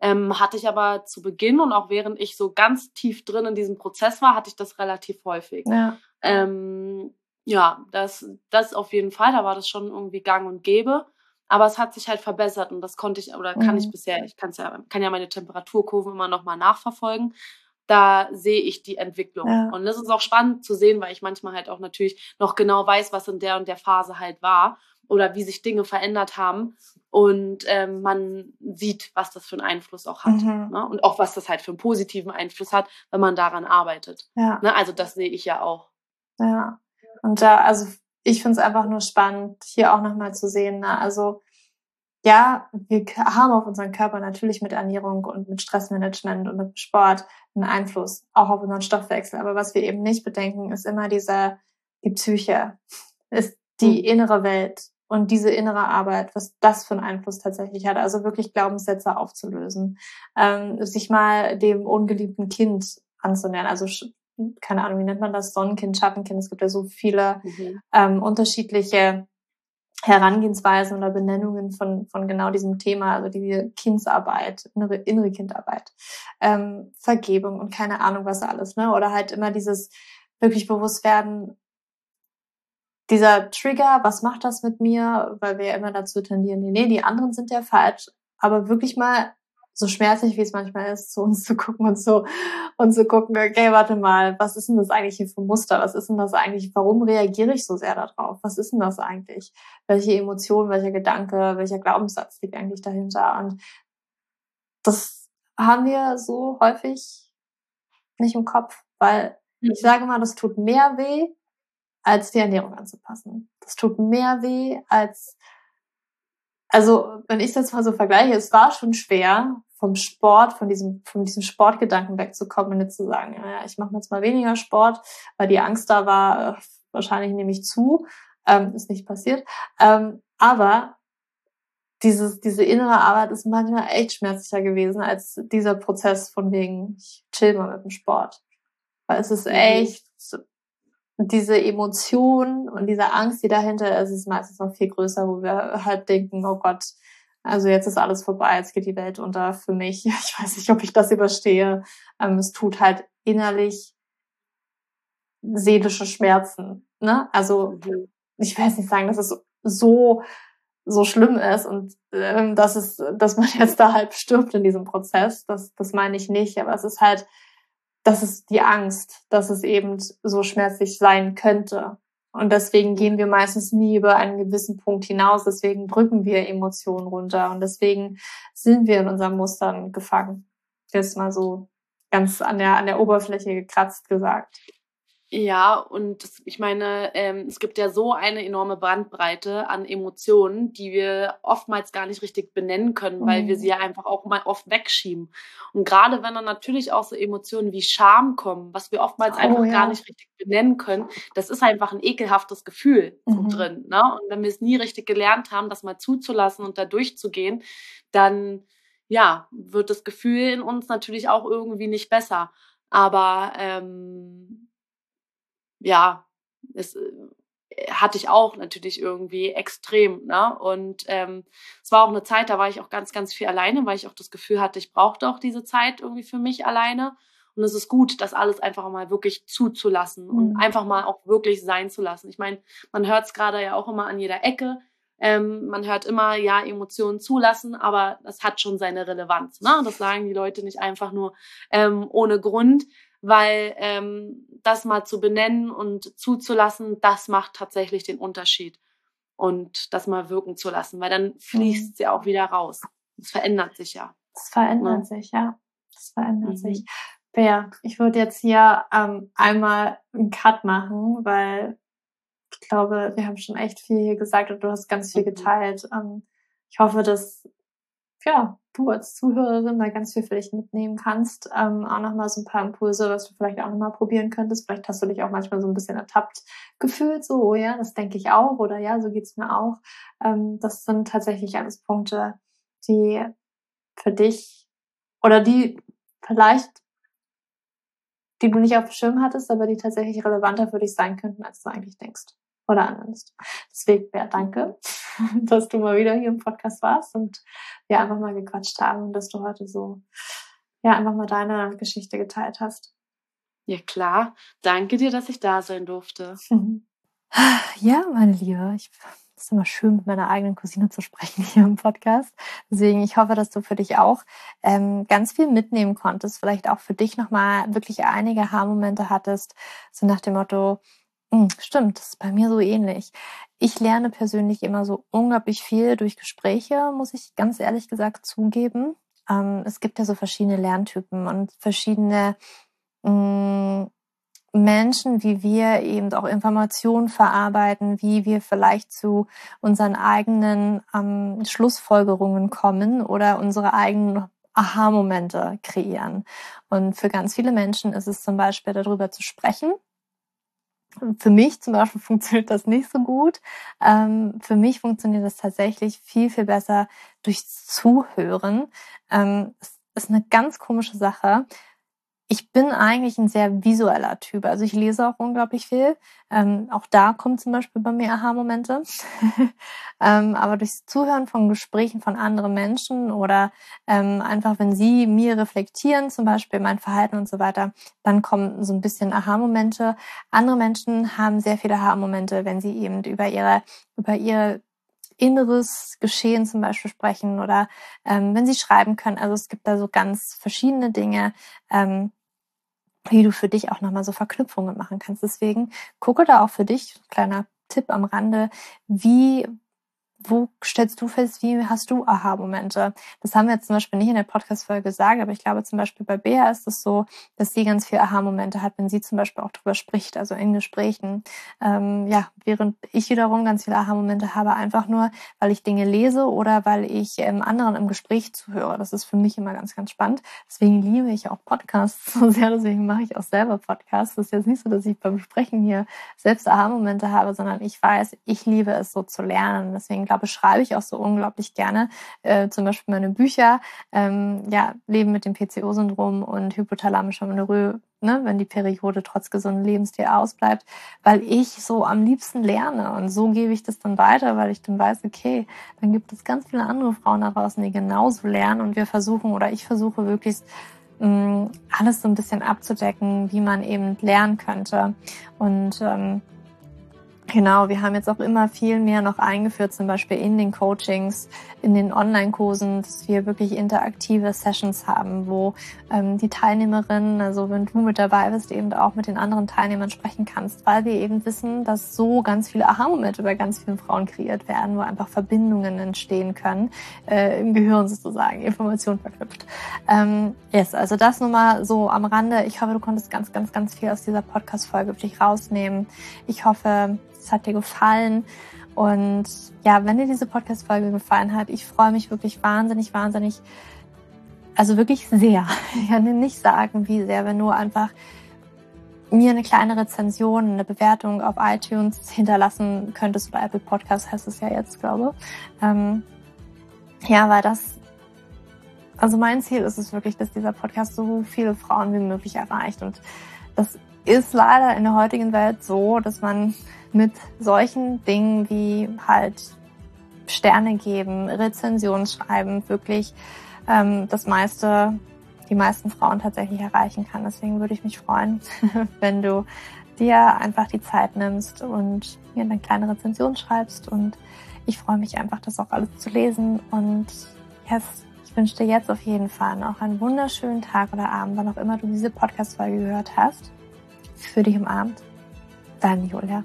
Ähm, hatte ich aber zu Beginn und auch während ich so ganz tief drin in diesem Prozess war, hatte ich das relativ häufig. Ja, ähm, ja das, das auf jeden Fall, da war das schon irgendwie gang und gäbe. Aber es hat sich halt verbessert und das konnte ich oder kann mhm. ich bisher, ich kann's ja, kann ja meine Temperaturkurven immer noch mal nachverfolgen. da sehe ich die Entwicklung. Ja. Und das ist auch spannend zu sehen, weil ich manchmal halt auch natürlich noch genau weiß, was in der und der Phase halt war oder wie sich Dinge verändert haben. Und ähm, man sieht, was das für einen Einfluss auch hat. Mhm. Ne? Und auch was das halt für einen positiven Einfluss hat, wenn man daran arbeitet. Ja. Ne? Also das sehe ich ja auch. Ja. Und da, also ich finde es einfach nur spannend, hier auch nochmal zu sehen. Ne? Also ja, wir haben auf unseren Körper natürlich mit Ernährung und mit Stressmanagement und mit Sport einen Einfluss, auch auf unseren Stoffwechsel. Aber was wir eben nicht bedenken, ist immer diese, die Psyche, ist die hm. innere Welt und diese innere Arbeit, was das für einen Einfluss tatsächlich hat. Also wirklich Glaubenssätze aufzulösen, ähm, sich mal dem ungeliebten Kind anzunähern. Also keine Ahnung, wie nennt man das? Sonnenkind, Schattenkind. Es gibt ja so viele mhm. ähm, unterschiedliche Herangehensweisen oder Benennungen von, von genau diesem Thema, also die Kindsarbeit, innere, innere Kindarbeit, ähm, Vergebung und keine Ahnung was alles, ne? Oder halt immer dieses wirklich bewusst werden, dieser Trigger, was macht das mit mir? Weil wir ja immer dazu tendieren, nee, die anderen sind ja falsch, aber wirklich mal so schmerzlich, wie es manchmal ist, zu uns zu gucken und so und zu gucken, okay, warte mal, was ist denn das eigentlich hier für Muster? Was ist denn das eigentlich? Warum reagiere ich so sehr darauf? Was ist denn das eigentlich? Welche Emotion, welcher Gedanke, welcher Glaubenssatz liegt eigentlich dahinter? Und das haben wir so häufig nicht im Kopf, weil mhm. ich sage mal, das tut mehr weh, als die Ernährung anzupassen. Das tut mehr weh als also, wenn ich jetzt mal so vergleiche, es war schon schwer, vom Sport, von diesem, von diesem Sportgedanken wegzukommen und nicht zu sagen, ja, ich mache jetzt mal weniger Sport, weil die Angst da war, wahrscheinlich nehme ich zu, ähm, ist nicht passiert. Ähm, aber dieses, diese innere Arbeit ist manchmal echt schmerzlicher gewesen als dieser Prozess von wegen, ich chill mal mit dem Sport. Weil es ist mhm. echt, diese Emotion und diese Angst, die dahinter ist, ist meistens noch viel größer, wo wir halt denken, oh Gott, also jetzt ist alles vorbei, jetzt geht die Welt unter für mich. Ich weiß nicht, ob ich das überstehe. Ähm, es tut halt innerlich seelische Schmerzen. Ne? Also ich will jetzt nicht sagen, dass es so so schlimm ist und ähm, dass es, dass man jetzt da halb stirbt in diesem Prozess. Das, das meine ich nicht. Aber es ist halt, das ist die Angst, dass es eben so schmerzlich sein könnte. Und deswegen gehen wir meistens nie über einen gewissen Punkt hinaus. Deswegen drücken wir Emotionen runter. Und deswegen sind wir in unseren Mustern gefangen. Jetzt mal so ganz an der, an der Oberfläche gekratzt gesagt. Ja, und das, ich meine, ähm, es gibt ja so eine enorme Bandbreite an Emotionen, die wir oftmals gar nicht richtig benennen können, weil wir mhm. sie ja einfach auch mal oft wegschieben. Und gerade wenn dann natürlich auch so Emotionen wie Scham kommen, was wir oftmals oh, einfach ja. gar nicht richtig benennen können, das ist einfach ein ekelhaftes Gefühl mhm. drin. Ne? Und wenn wir es nie richtig gelernt haben, das mal zuzulassen und da durchzugehen, dann ja, wird das Gefühl in uns natürlich auch irgendwie nicht besser. Aber ähm, ja, es äh, hatte ich auch natürlich irgendwie extrem. Ne? Und ähm, es war auch eine Zeit, da war ich auch ganz, ganz viel alleine, weil ich auch das Gefühl hatte, ich brauchte auch diese Zeit irgendwie für mich alleine. Und es ist gut, das alles einfach mal wirklich zuzulassen mhm. und einfach mal auch wirklich sein zu lassen. Ich meine, man hört es gerade ja auch immer an jeder Ecke. Ähm, man hört immer, ja, Emotionen zulassen, aber das hat schon seine Relevanz. Ne? Das sagen die Leute nicht einfach nur ähm, ohne Grund, weil ähm, das mal zu benennen und zuzulassen, das macht tatsächlich den Unterschied. Und das mal wirken zu lassen, weil dann fließt sie auch wieder raus. Es verändert sich ja. Es verändert ja. sich, ja. Es verändert mhm. sich. Bea, ich würde jetzt hier ähm, einmal einen Cut machen, weil ich glaube, wir haben schon echt viel hier gesagt und du hast ganz viel mhm. geteilt. Ähm, ich hoffe, dass ja, du als Zuhörerin da ganz viel für dich mitnehmen kannst. Ähm, auch nochmal so ein paar Impulse, was du vielleicht auch nochmal probieren könntest. Vielleicht hast du dich auch manchmal so ein bisschen ertappt gefühlt, so, oh ja, das denke ich auch oder ja, so geht's mir auch. Ähm, das sind tatsächlich alles Punkte, die für dich oder die vielleicht, die du nicht auf dem Schirm hattest, aber die tatsächlich relevanter für dich sein könnten, als du eigentlich denkst oder annimmst. Deswegen, ja, danke, dass du mal wieder hier im Podcast warst und wir einfach mal gequatscht haben und dass du heute so, ja, einfach mal deine Geschichte geteilt hast. Ja, klar. Danke dir, dass ich da sein durfte. Ja, meine Liebe, ich, es ist immer schön, mit meiner eigenen Cousine zu sprechen hier im Podcast. Deswegen, ich hoffe, dass du für dich auch ähm, ganz viel mitnehmen konntest. Vielleicht auch für dich nochmal wirklich einige Haarmomente hattest. So nach dem Motto, stimmt, das ist bei mir so ähnlich. Ich lerne persönlich immer so unglaublich viel durch Gespräche, muss ich ganz ehrlich gesagt zugeben. Ähm, es gibt ja so verschiedene Lerntypen und verschiedene hm, Menschen, wie wir eben auch Informationen verarbeiten, wie wir vielleicht zu unseren eigenen ähm, Schlussfolgerungen kommen oder unsere eigenen Aha-Momente kreieren. Und für ganz viele Menschen ist es zum Beispiel darüber zu sprechen. Für mich zum Beispiel funktioniert das nicht so gut. Ähm, für mich funktioniert das tatsächlich viel, viel besser durch Zuhören. Ähm, ist eine ganz komische Sache ich bin eigentlich ein sehr visueller Typ. Also ich lese auch unglaublich viel. Ähm, auch da kommen zum Beispiel bei mir Aha-Momente. ähm, aber durchs Zuhören von Gesprächen von anderen Menschen oder ähm, einfach, wenn sie mir reflektieren, zum Beispiel mein Verhalten und so weiter, dann kommen so ein bisschen Aha-Momente. Andere Menschen haben sehr viele Aha-Momente, wenn sie eben über ihre, über ihre inneres Geschehen zum Beispiel sprechen oder ähm, wenn sie schreiben können. Also es gibt da so ganz verschiedene Dinge, ähm, wie du für dich auch nochmal so Verknüpfungen machen kannst. Deswegen gucke da auch für dich, kleiner Tipp am Rande, wie wo stellst du fest, wie hast du Aha-Momente? Das haben wir jetzt zum Beispiel nicht in der Podcast-Folge gesagt, aber ich glaube zum Beispiel bei Bea ist es so, dass sie ganz viel Aha-Momente hat, wenn sie zum Beispiel auch drüber spricht, also in Gesprächen. Ähm, ja, während ich wiederum ganz viele Aha-Momente habe, einfach nur, weil ich Dinge lese oder weil ich ähm, anderen im Gespräch zuhöre. Das ist für mich immer ganz, ganz spannend. Deswegen liebe ich auch Podcasts so sehr, deswegen mache ich auch selber Podcasts. Das ist jetzt nicht so, dass ich beim Sprechen hier selbst Aha-Momente habe, sondern ich weiß, ich liebe es so zu lernen. Deswegen glaube, beschreibe ich auch so unglaublich gerne. Äh, zum Beispiel meine Bücher, ähm, ja, Leben mit dem PCO-Syndrom und hypothalamischer Amenorrhoe, ne, wenn die Periode trotz gesunden Lebensstil ausbleibt, weil ich so am liebsten lerne und so gebe ich das dann weiter, weil ich dann weiß, okay, dann gibt es ganz viele andere Frauen da draußen, die genauso lernen und wir versuchen oder ich versuche wirklich mm, alles so ein bisschen abzudecken, wie man eben lernen könnte und ähm, Genau, wir haben jetzt auch immer viel mehr noch eingeführt, zum Beispiel in den Coachings, in den Online-Kursen, dass wir wirklich interaktive Sessions haben, wo ähm, die Teilnehmerinnen, also wenn du mit dabei bist, eben auch mit den anderen Teilnehmern sprechen kannst, weil wir eben wissen, dass so ganz viele Aha-Momente bei ganz vielen Frauen kreiert werden, wo einfach Verbindungen entstehen können, äh, im Gehirn sozusagen, Information verknüpft. Ähm, yes, also das nur mal so am Rande. Ich hoffe, du konntest ganz, ganz, ganz viel aus dieser Podcast-Folge für dich rausnehmen. Ich hoffe, es hat dir gefallen. Und ja, wenn dir diese Podcast-Folge gefallen hat, ich freue mich wirklich wahnsinnig, wahnsinnig, also wirklich sehr. Ich kann dir nicht sagen, wie sehr, wenn du einfach mir eine kleine Rezension, eine Bewertung auf iTunes hinterlassen könntest oder Apple Podcast heißt es ja jetzt, glaube. Ähm, ja, weil das, also mein Ziel ist es wirklich, dass dieser Podcast so viele Frauen wie möglich erreicht und das ist leider in der heutigen Welt so, dass man mit solchen Dingen wie halt Sterne geben, Rezensionen schreiben, wirklich ähm, das meiste, die meisten Frauen tatsächlich erreichen kann. Deswegen würde ich mich freuen, wenn du dir einfach die Zeit nimmst und mir eine kleine Rezension schreibst. Und ich freue mich einfach, das auch alles zu lesen. Und yes, ich wünsche dir jetzt auf jeden Fall noch einen wunderschönen Tag oder Abend, wann auch immer du diese Podcast-Folge gehört hast. Für dich im Abend. Deine Julia.